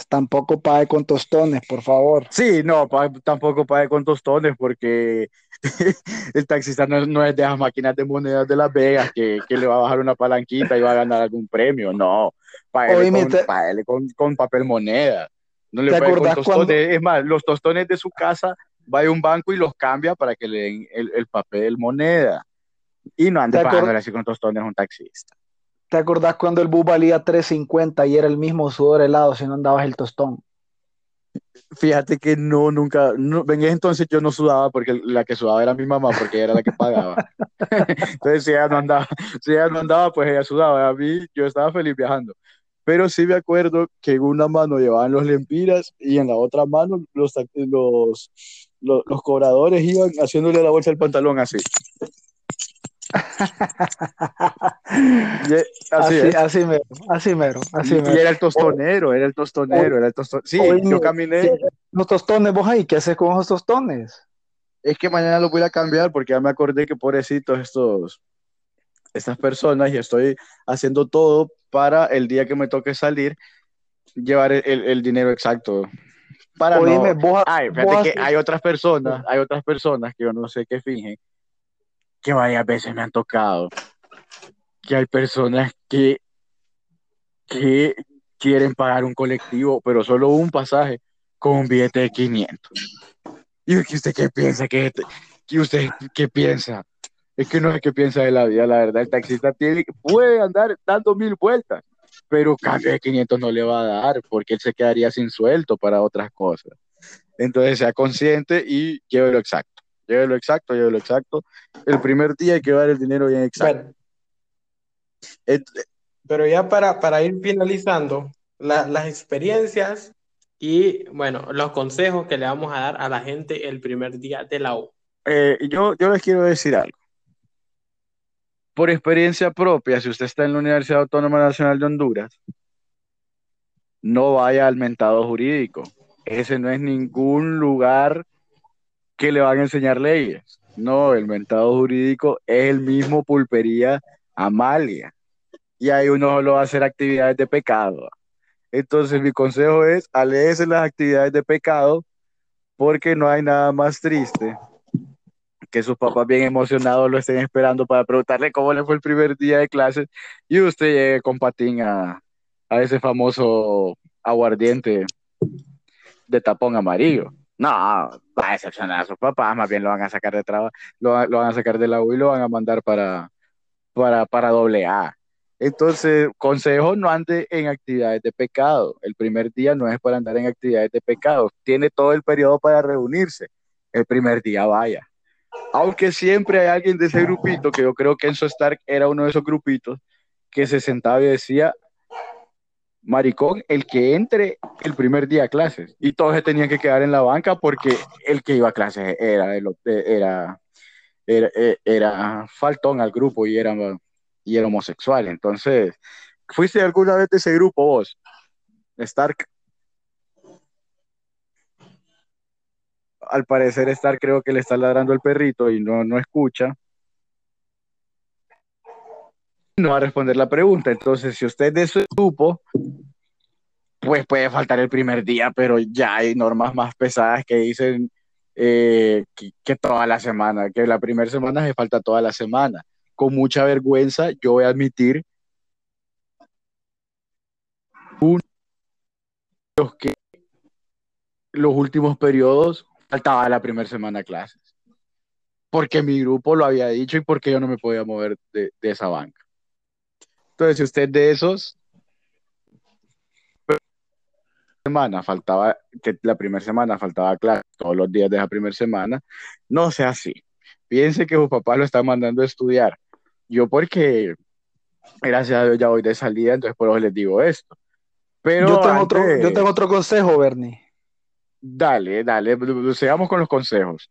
Tampoco pague con tostones, por favor. Sí, no, tampoco pague con tostones porque el taxista no, es de las máquinas de monedas de Las Vegas que, le va a bajar una palanquita y va a ganar algún premio. No, pague con, con, papel moneda. No le pague con tostones. Es más, los tostones de su casa va a un banco y los cambia para que le den el, papel moneda. Y no ande pagándole así con tostones a un taxista. ¿Te acordás cuando el bus valía 3.50 y era el mismo sudor helado si no andabas el tostón? Fíjate que no, nunca, no, en ese entonces yo no sudaba porque la que sudaba era mi mamá porque era la que pagaba. entonces si ella no andaba, ella no andaba, pues ella sudaba. A mí yo estaba feliz viajando. Pero sí me acuerdo que en una mano llevaban los lempiras y en la otra mano los, los, los, los cobradores iban haciéndole la bolsa del pantalón así. así, así, mero, así mero, así mero. Y era el tostonero, era el tostonero, era el tostonero. Sí, yo caminé. Los tostones, vos ahí, ¿qué haces con esos tostones? Es que mañana los voy a cambiar porque ya me acordé que pobrecitos estos, estas personas y estoy haciendo todo para el día que me toque salir, llevar el, el dinero exacto Para no... Ay, fíjate que hay otras personas, hay otras personas que yo no sé qué fingen, que varias veces me han tocado, que hay personas que, que quieren pagar un colectivo, pero solo un pasaje con un billete de 500. ¿Y usted qué piensa? ¿Qué, usted qué piensa? Es que no sé qué piensa de la vida, la verdad. El taxista puede andar dando mil vueltas, pero cambio de 500 no le va a dar porque él se quedaría sin suelto para otras cosas. Entonces sea consciente y lo exacto. Lo exacto, lo exacto. El primer día hay que dar el dinero bien exacto. Pero, ya para, para ir finalizando, las experiencias y bueno, los consejos que le vamos a dar a la gente el primer día de la U. Eh, yo, yo les quiero decir algo por experiencia propia, si usted está en la Universidad Autónoma Nacional de Honduras, no vaya al mentado jurídico. Ese no es ningún lugar que le van a enseñar leyes. No, el mentado jurídico es el mismo pulpería Amalia. Y ahí uno lo va a hacer actividades de pecado. Entonces mi consejo es, aléjese las actividades de pecado porque no hay nada más triste que sus papás bien emocionados lo estén esperando para preguntarle cómo le fue el primer día de clases y usted llegue con patín a, ese famoso aguardiente de tapón amarillo. No, va a decepcionar a sus papás, más bien lo van a sacar de trabajo, lo, van a sacar de la U y lo van a mandar para, para, para doble A. Entonces, consejo, no ande en actividades de pecado. El primer día no es para andar en actividades de pecado. Tiene todo el periodo para reunirse. El primer día vaya. Aunque siempre hay alguien de ese grupito, que yo creo que Enzo Stark era uno de esos grupitos, que se sentaba y decía, maricón, el que entre el primer día a clases. Y todos se tenían que quedar en la banca porque el que iba a clases era, era, era, era, faltón al grupo y era, y era homosexual. Entonces, ¿fuiste alguna vez de ese grupo vos? Stark. al parecer estar, creo que le está ladrando el perrito y no, no escucha. No va a responder la pregunta. Entonces, si usted de su grupo, pues puede faltar el primer día, pero ya hay normas más pesadas que dicen eh, que, toda la semana, que la primera semana se falta toda la semana. Con mucha vergüenza, yo voy a admitir los que los últimos periodos faltaba la primera semana de clases. Porque mi grupo lo había dicho y porque yo no me podía mover de, esa banca. Entonces, si usted de esos semana faltaba, que la primera semana faltaba clase todos los días de esa primera semana, no sea así. Piense que su papá lo está mandando a estudiar. Yo porque, gracias a Dios, ya voy de salida, entonces por eso les digo esto. Pero yo tengo, otro, yo tengo otro consejo, Bernie. Dale, dale, sigamos con los consejos.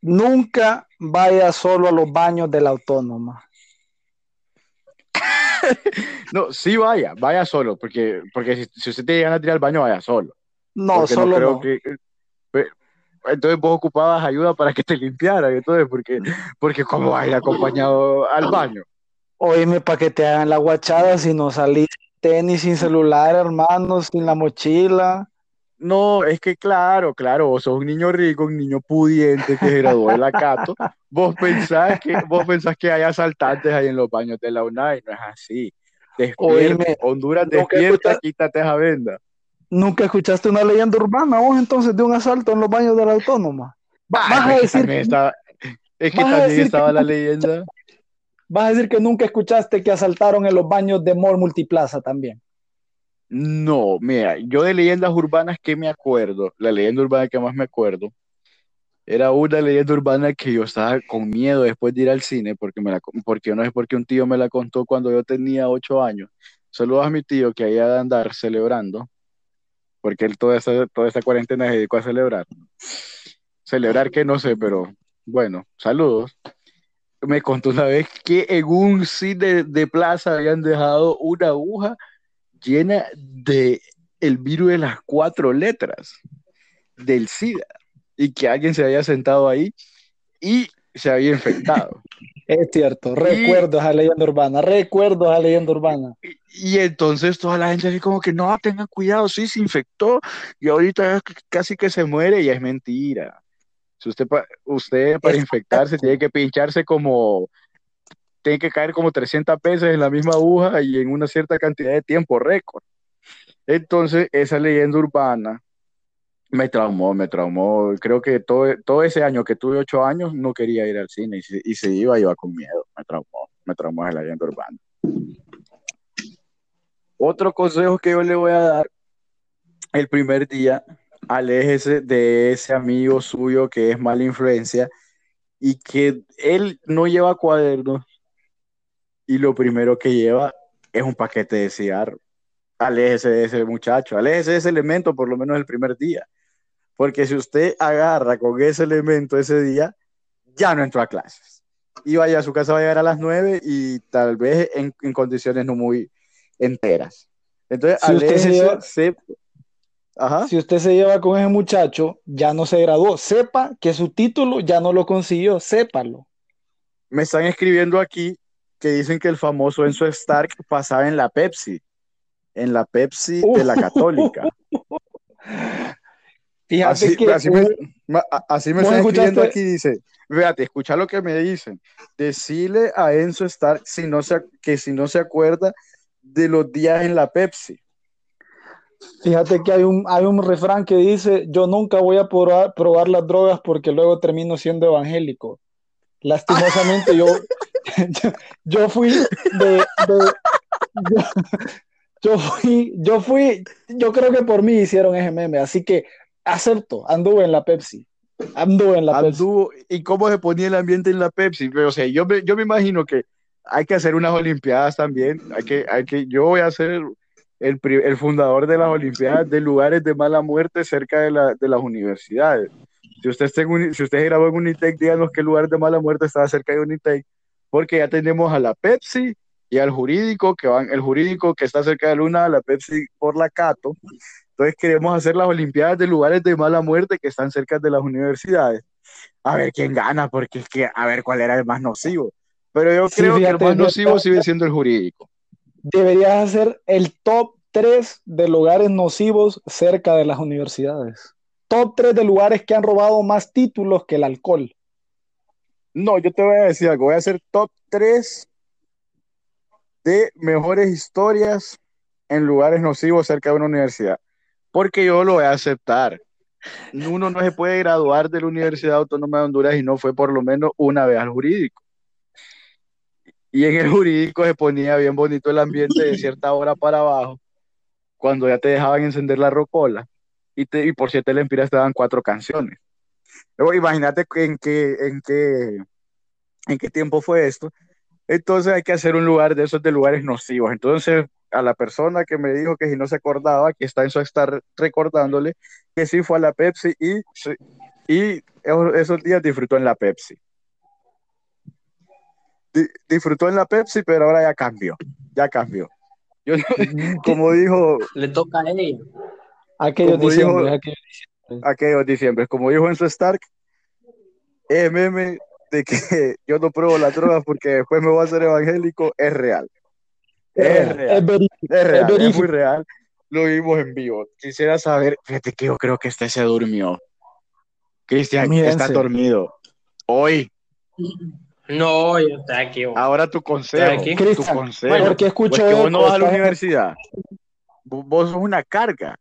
Nunca vaya solo a los baños de la autónoma. no, sí vaya, vaya solo, porque, porque si, usted te llega a tirar al baño, vaya solo. No, solo no. entonces vos ocupabas ayuda para que te limpiaran, entonces, porque, porque ¿cómo vaya acompañado al baño? Oíme, para que te hagan la guachada si no salís tenis sin celular, hermano, sin la mochila. No, es que claro, claro, vos sos un niño rico, un niño pudiente que se graduó de la Cato. Vos pensás que, vos pensás que hay asaltantes ahí en los baños de la UNAI, no es así. Despierta, Honduras, despierta, quítate esa venda. ¿Nunca escuchaste una leyenda urbana vos entonces de un asalto en los baños de la Autónoma? Vas a decir que, es que también estaba la leyenda. Vas a decir que nunca escuchaste que asaltaron en los baños de Mall Multiplaza también. No, mira, yo de leyendas urbanas que me acuerdo, la leyenda urbana que más me acuerdo, era una leyenda urbana que yo estaba con miedo después de ir al cine, porque, me la, porque no es porque un tío me la contó cuando yo tenía ocho años. Saludos a mi tío que había de andar celebrando, porque él toda esta, toda esta cuarentena se dedicó a celebrar. Celebrar que no sé, pero bueno, saludos. Me contó una vez que en un cine de plaza habían dejado una aguja llena de el virus de las cuatro letras del SIDA y que alguien se había sentado ahí y se había infectado. Es cierto, recuerdos a leyenda urbana, recuerdos a leyenda urbana. Y, entonces toda la gente así como que no, tengan cuidado, sí, se infectó y ahorita casi que se muere y es mentira. Si usted, usted para infectarse tiene que pincharse como, tiene que caer como 300 veces en la misma aguja y en una cierta cantidad de tiempo récord. Entonces, esa leyenda urbana me traumó, me traumó. Creo que todo, todo ese año que tuve ocho años no quería ir al cine y si, y se iba, iba con miedo. Me traumó, me traumó esa leyenda urbana. Otro consejo que yo le voy a dar el primer día, aléjese de ese amigo suyo que es mala influencia y que él no lleva cuadernos y lo primero que lleva es un paquete de cigarros. Aléjese de ese muchacho, aléjese de ese elemento por lo menos el primer día. Porque si usted agarra con ese elemento ese día, ya no entró a clases. Y vaya a su casa, va a llegar a las nueve y tal vez en, condiciones no muy enteras. Entonces, si usted se si usted se lleva con ese muchacho, ya no se graduó. Sepa que su título ya no lo consiguió, sépalo. Me están escribiendo aquí que dicen que el famoso Enzo Stark pasaba en la Pepsi, en la Pepsi de la Católica. así, que, así me, están escribiendo aquí, dice, fíjate, escucha lo que me dicen. Decile a Enzo Stark si no se, que si no se acuerda de los días en la Pepsi. Fíjate que hay un, hay un refrán que dice, yo nunca voy a probar, probar las drogas porque luego termino siendo evangélico. Lastimosamente yo, yo, fui de, yo, fui, yo fui, yo creo que por mí hicieron ese meme, así que acepto, anduve en la Pepsi. Anduve en la Anduvo, ¿Y cómo se ponía el ambiente en la Pepsi? Pero, o sea, yo me, yo me imagino que hay que hacer unas olimpiadas también, hay que, hay que, yo voy a hacer el, el, fundador de las Olimpiadas de lugares de mala muerte cerca de, la, de las universidades. Si usted, está si usted grabó en Unitec, díganos qué lugar de mala muerte estaba cerca de Unitec, porque ya tenemos a la Pepsi y al jurídico, que van, el jurídico que está cerca de Luna, la Pepsi por la Cato. Entonces queremos hacer las Olimpiadas de lugares de mala muerte que están cerca de las universidades. A ver quién gana, porque es que a ver cuál era el más nocivo. Pero yo creo que el más nocivo sigue siendo el jurídico deberías hacer el top 3 de lugares nocivos cerca de las universidades. Top 3 de lugares que han robado más títulos que el alcohol. No, yo te voy a decir algo. Voy a hacer top 3 de mejores historias en lugares nocivos cerca de una universidad. Porque yo lo voy a aceptar. Uno no se puede graduar de la Universidad Autónoma de Honduras y no fue por lo menos una vez al jurídico y en el jurídico se ponía bien bonito el ambiente de cierta hora para abajo, cuando ya te dejaban encender la rocola y, te, y por siete lempiras te daban cuatro canciones. Luego imagínate en qué, en, qué, en qué tiempo fue esto. Entonces hay que hacer un lugar de esos de lugares nocivos. Entonces a la persona que me dijo que si no se acordaba, que está en su estar recordándole que sí fue a la Pepsi y, y esos días disfrutó en la Pepsi disfrutó en la Pepsi, pero ahora ya cambió, ya cambió. Yo, como dijo... Le toca a ella. Aquellos diciembre, aquellos diciembre. Como dijo Enzo Stark, es meme de que yo no pruebo la droga porque después me voy a hacer evangélico, es real. Es, real. Es, real, es, muy real. Lo vimos en vivo. Quisiera saber, fíjate que yo creo que este se durmió. Cristian, está dormido. Hoy. No, yo estoy aquí. Ahora tu consejo. Tu consejo. ¿Por qué escucho pues vos no vas a la universidad. Vos sos una carga.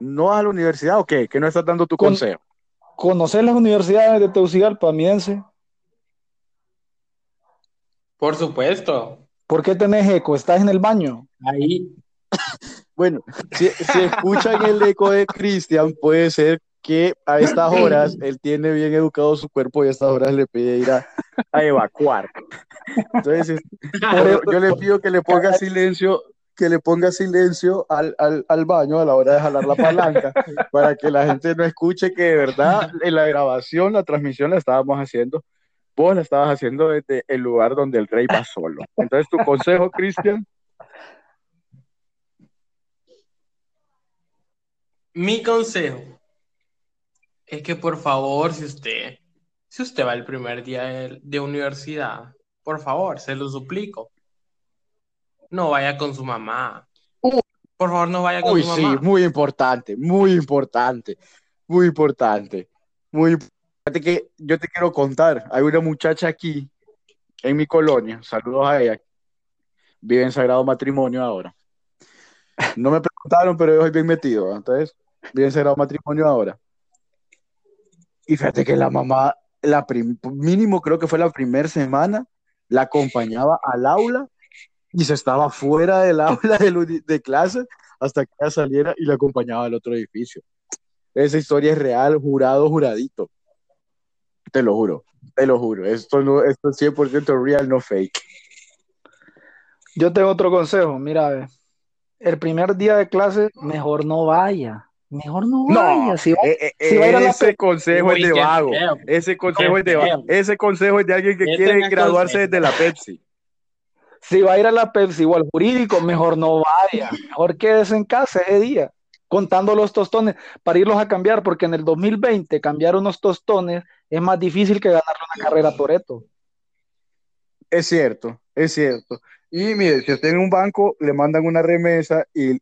¿No vas a la universidad o qué? ¿Qué no estás dando tu consejo? ¿Conocer las universidades de Tegucigalpa, miense? Por supuesto. ¿Por qué tenés eco? ¿Estás en el baño? Ahí. bueno, si, si escuchan el eco de Cristian, puede ser que a estas horas él tiene bien educado su cuerpo y a estas horas le pide ir a, evacuar. Entonces, yo le pido que le ponga silencio, que le ponga silencio al, al, baño a la hora de jalar la palanca, para que la gente no escuche que de verdad en la grabación, la transmisión la estábamos haciendo, vos la estabas haciendo desde el lugar donde el rey va solo. Entonces, tu consejo, Cristian. Mi consejo es que por favor, si usted Si usted va el primer día de, universidad, por favor, se lo suplico. No vaya con su mamá. por favor, no vaya con su mamá. Sí, muy importante, muy importante, muy importante. Muy importante que yo te quiero contar. Hay una muchacha aquí en mi colonia, saludos a ella, vive en Sagrado Matrimonio ahora. No me preguntaron, pero yo soy bien metido, entonces vive en Sagrado Matrimonio ahora. Y fíjate que la mamá, la mínimo creo que fue la primera semana, la acompañaba al aula y se estaba fuera del aula de, de clase hasta que ella saliera y la acompañaba al otro edificio. Esa historia es real, jurado, juradito. Te lo juro, te lo juro. Esto, no, esto es 100% real, no fake. Yo tengo otro consejo, mira, el primer día de clase, mejor no vaya. Mejor no vaya. si ese consejo es de vago. Ese consejo es de Ese consejo es de alguien que quiere graduarse desde la Pepsi. Si va a ir a la Pepsi o al jurídico, mejor no vaya. Mejor quédese en casa ese día, contando los tostones para irlos a cambiar, porque en el 2020 cambiar unos tostones es más difícil que ganarle una carrera Toreto. Es cierto, es cierto. Y mire, si usted en un banco le mandan una remesa y,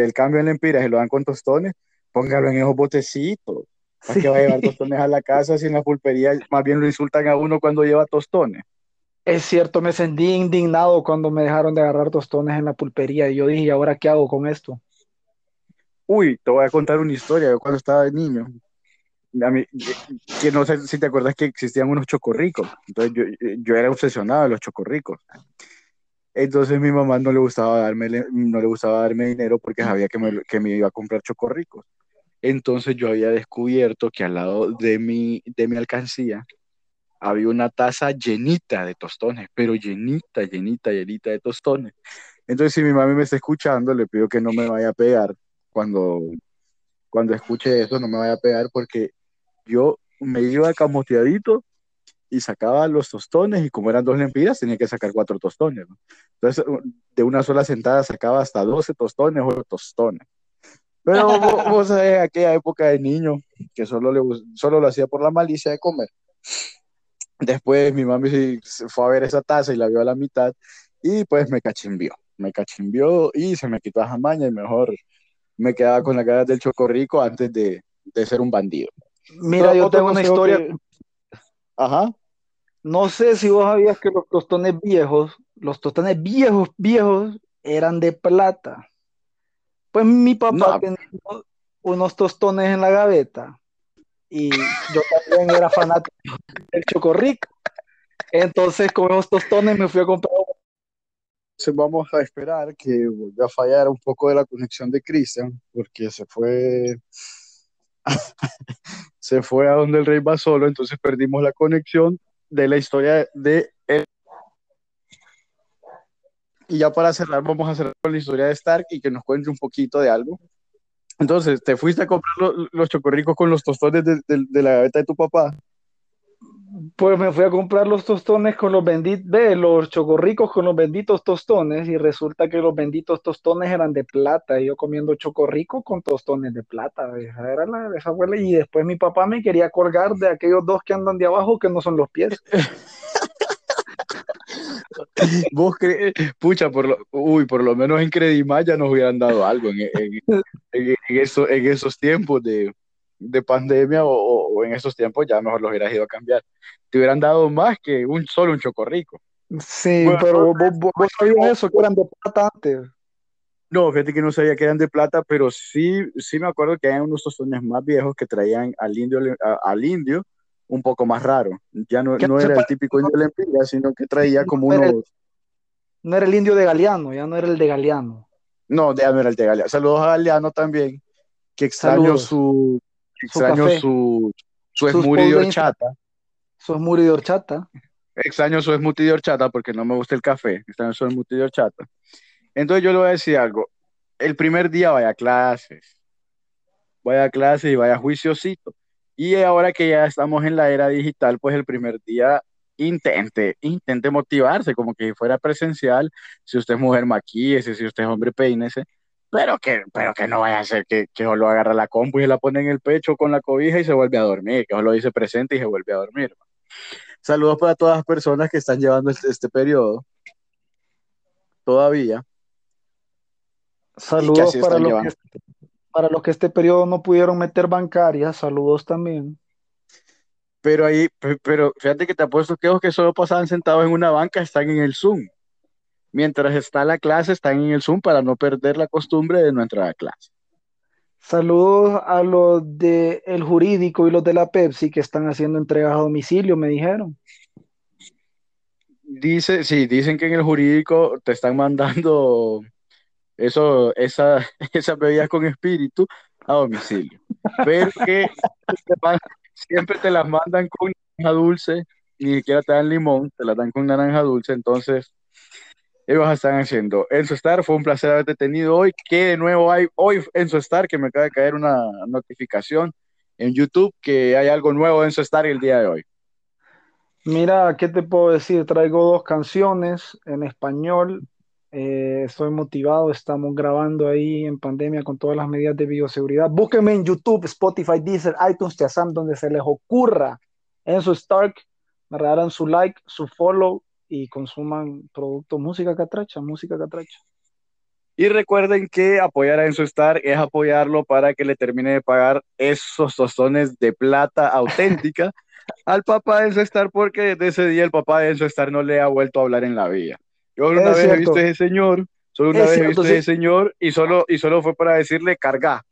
el cambio en la empira se lo dan con tostones, póngalo en esos botecitos. ¿Para que va a llevar tostones a la casa si en la pulpería más bien lo insultan a uno cuando lleva tostones? Es cierto, me sentí indignado cuando me dejaron de agarrar tostones en la pulpería y yo dije, ¿ahora qué hago con esto? Uy, te voy a contar una historia. Yo cuando estaba de niño, a mí, que no sé si te acuerdas que existían unos chocorricos. Entonces yo, yo era obsesionado de los chocorricos. Entonces mi mamá no le gustaba darme, no le gustaba darme dinero porque sabía que me, que me iba a comprar chocorricos. Entonces yo había descubierto que al lado de mi, de mi alcancía había una taza llenita de tostones, pero llenita, llenita, llenita de tostones. Entonces si mi mamá me está escuchando, le pido que no me vaya a pegar cuando, cuando escuche eso, no me vaya a pegar porque yo me iba camoteadito y sacaba los tostones y como eran dos lempiras tenía que sacar cuatro tostones. Entonces de una sola sentada sacaba hasta 12 tostones o tostones. Pero vos, sabés, aquella época de niño que solo, le, solo lo hacía por la malicia de comer. Después mi mami fue a ver esa taza y la vio a la mitad y pues me cachimbió. Me cachimbió y se me quitó esa maña y mejor me quedaba con la cara del chocorrico antes de, de ser un bandido. Mira, yo tengo una historia. Ajá. No sé si vos sabías que los tostones viejos, los tostones viejos, viejos, eran de plata. Pues mi papá tenía unos tostones en la gaveta y yo también era fanático del chocorrico. Entonces con esos tostones me fui a comprar. Entonces vamos a esperar que vuelva a fallar un poco de la conexión de Cristian, porque se fue se fue a donde el rey va solo, entonces perdimos la conexión de la historia de él. Y ya para cerrar, vamos a cerrar con la historia de Stark y que nos cuente un poquito de algo. Entonces, ¿te fuiste a comprar los, chocorricos con los tostones de, de, la gaveta de tu papá? Pues me fui a comprar los tostones con los benditos, los chocorricos con los benditos tostones y resulta que los benditos tostones eran de plata y yo comiendo chocorrico con tostones de plata. Esa era la esa abuela y después mi papá me quería colgar de aquellos dos que andan de abajo que no son los pies. Vos crees, pucha, por lo, uy, por lo menos en Credimaya nos hubieran dado algo en, en, en esos tiempos de, de pandemia o, en esos tiempos ya mejor los hubieras ido a cambiar. Te hubieran dado más que un solo un chocorrico. Sí, pero vos, sabías eso, que eran de plata antes. No, fíjate que no sabía que eran de plata, pero sí, sí me acuerdo que hay unos tostones más viejos que traían al indio, al indio un poco más raro. Ya no, no era el típico indio de Lempira, sino que traía como unos... no era el indio de Galeano, ya no era el de Galeano. No, ya no era el de Galeano. Saludos a Galeano también, que extraño su, Extraño su, su, de horchata. Su smoothie de horchata. Extraño su smoothie de horchata porque no me gusta el café. Extraño su smoothie de horchata. Entonces yo le voy a decir algo. El primer día vaya a clases. Vaya a clases y vaya juiciosito. Y ahora que ya estamos en la era digital, pues el primer día intente, intente motivarse como que fuera presencial. Si usted es mujer, maquíese. Si usted es hombre, peínese pero que, pero que no vaya a ser que, que solo agarra la compu y se la pone en el pecho con la cobija y se vuelve a dormir, que solo dice presente y se vuelve a dormir. Saludos para todas las personas que están llevando este, este periodo todavía. Saludos para los, que, para los que este periodo no pudieron meter bancaria, saludos también. Pero ahí, pero fíjate que te apuesto que los que solo pasaban sentados en una banca están en el Zoom mientras está la clase, están en el Zoom para no perder la costumbre de no entrar a clase. Saludos a los del el jurídico y los de la Pepsi que están haciendo entregas a domicilio, me dijeron. Dice, sí, dicen que en el jurídico te están mandando eso, esa, esas bebidas con espíritu a domicilio. Pero que siempre te las mandan con naranja dulce, ni siquiera te dan limón, te las dan con naranja dulce, entonces ellos están haciendo. Enzo Star, fue un placer haberte tenido hoy. ¿Qué de nuevo hay hoy Enzo Star? Que me acaba de caer una notificación en YouTube que hay algo nuevo en Enzo Star el día de hoy. Mira, ¿qué te puedo decir? Traigo dos canciones en español. Eh, estoy motivado, estamos grabando ahí en pandemia con todas las medidas de bioseguridad. Búsquenme en YouTube, Spotify, Deezer, iTunes, Shazam, donde se les ocurra. Enzo Stark, me regalan su like, su follow y consuman producto música catracha, música catracha. Y recuerden que apoyar a Enzo Star es apoyarlo para que le termine de pagar esos tostones de plata auténtica al papá de Enzo Star, porque desde ese día el papá de Enzo Star no le ha vuelto a hablar en la vida. Yo una vez he visto a ese señor, solo una vez he visto a ese señor y solo, y solo fue para decirle carga.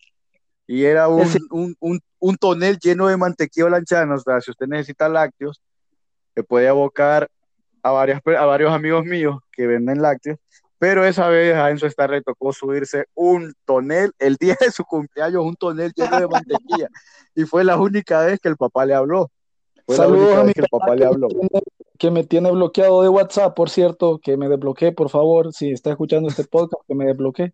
Y era un, un, un, un, tonel lleno de mantequilla lanchano. O sea, si usted necesita lácteos, le puede abocar a, varias, a varios amigos míos que venden lácteos, pero esa vez a Enzo Star le tocó subirse un tonel, el día de su cumpleaños, un tonel lleno de mantequilla, y fue la única vez que el papá le habló. Saludos a mi que el papá le habló. Que me tiene bloqueado de WhatsApp, por cierto, que me desbloquee, por favor, si está escuchando este podcast, que me desbloquee.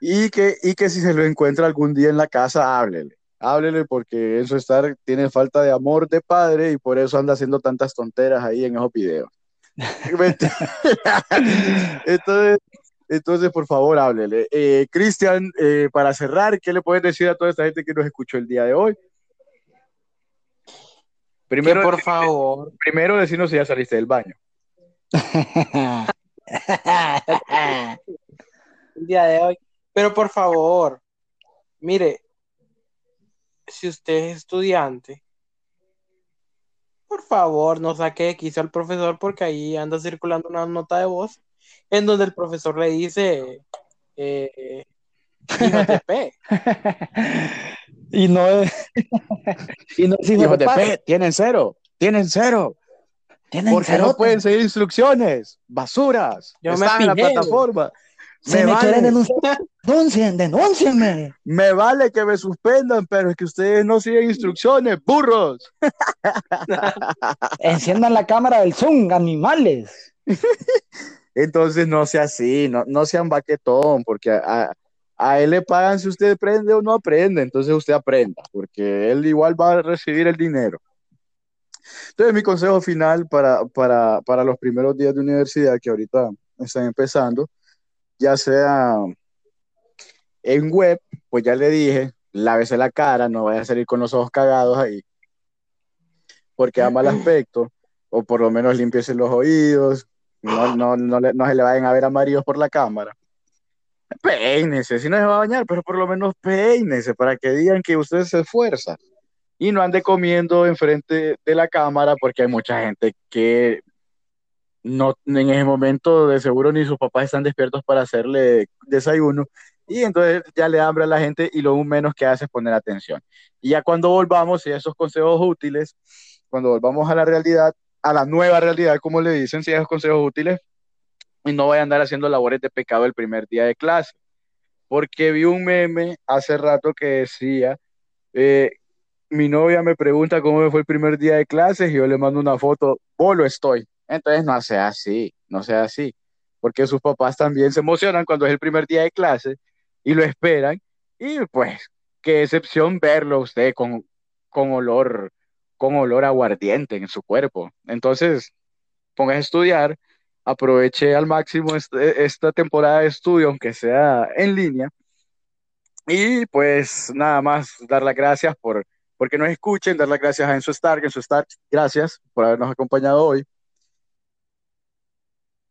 Y que, y que si se lo encuentra algún día en la casa, háblele háblele porque eso estar tiene falta de amor de padre y por eso anda haciendo tantas tonteras ahí en esos videos. entonces, entonces, por favor, háblele. Eh, Cristian, eh, para cerrar, ¿qué le puedes decir a toda esta gente que nos escuchó el día de hoy? Primero, por favor. Primero, decirnos si ya saliste del baño. el día de hoy. Pero por favor, mire, si usted es estudiante, por favor, no saque X al profesor porque ahí anda circulando una nota de voz en donde el profesor le dice eh, y no es y no hijo de P, tienen cero, tienen cero. ¿Tienen porque no pueden seguir instrucciones, basuras, Yo están en la plataforma. Se me, quieren denunciar. Denuncien, denúncienme. Me vale que me suspendan, pero es que ustedes no siguen instrucciones, burros. Enciendan la cámara del Zoom, animales. Entonces no sea así, no, no sean baquetón, porque a, a, él le pagan si usted aprende o no aprende, entonces usted aprenda, porque él igual va a recibir el dinero. Entonces mi consejo final para, para, para los primeros días de universidad que ahorita están empezando, ya sea en web, pues ya le dije, lávese la cara, no vaya a salir con los ojos cagados ahí, porque da mal aspecto, o por lo menos limpiese los oídos, no, no, no, no se le vayan a ver amarillos por la cámara. Peínese, si no se va a bañar, pero por lo menos peínese para que digan que usted se esfuerza y no ande comiendo enfrente de la cámara porque hay mucha gente que no, en ese momento de seguro ni sus papás están despiertos para hacerle desayuno y entonces ya le da hambre a la gente y lo menos que hace es poner atención. Y ya cuando volvamos, y esos consejos útiles, cuando volvamos a la realidad, a la nueva realidad, como le dicen, si esos consejos útiles, y no voy a andar haciendo labores de pecado el primer día de clase. Porque vi un meme hace rato que decía, eh, mi novia me pregunta cómo me fue el primer día de clases y yo le mando una foto, bolo estoy. Entonces no sea así, no sea así, porque sus papás también se emocionan cuando es el primer día de clase y lo esperan y pues qué excepción verlo usted con, con olor con olor aguardiente en su cuerpo. Entonces, póngase a estudiar aproveché al máximo este, esta temporada de estudio, aunque sea en línea. Y pues nada más dar las gracias por porque nos escuchen, dar las gracias a Enzo Stark, Enzo Stark, gracias por habernos acompañado hoy.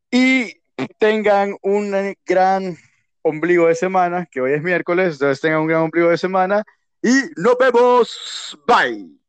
Y tengan un gran ombligo de semana, que hoy es miércoles, entonces tengan un gran ombligo de semana y nos vemos. Bye.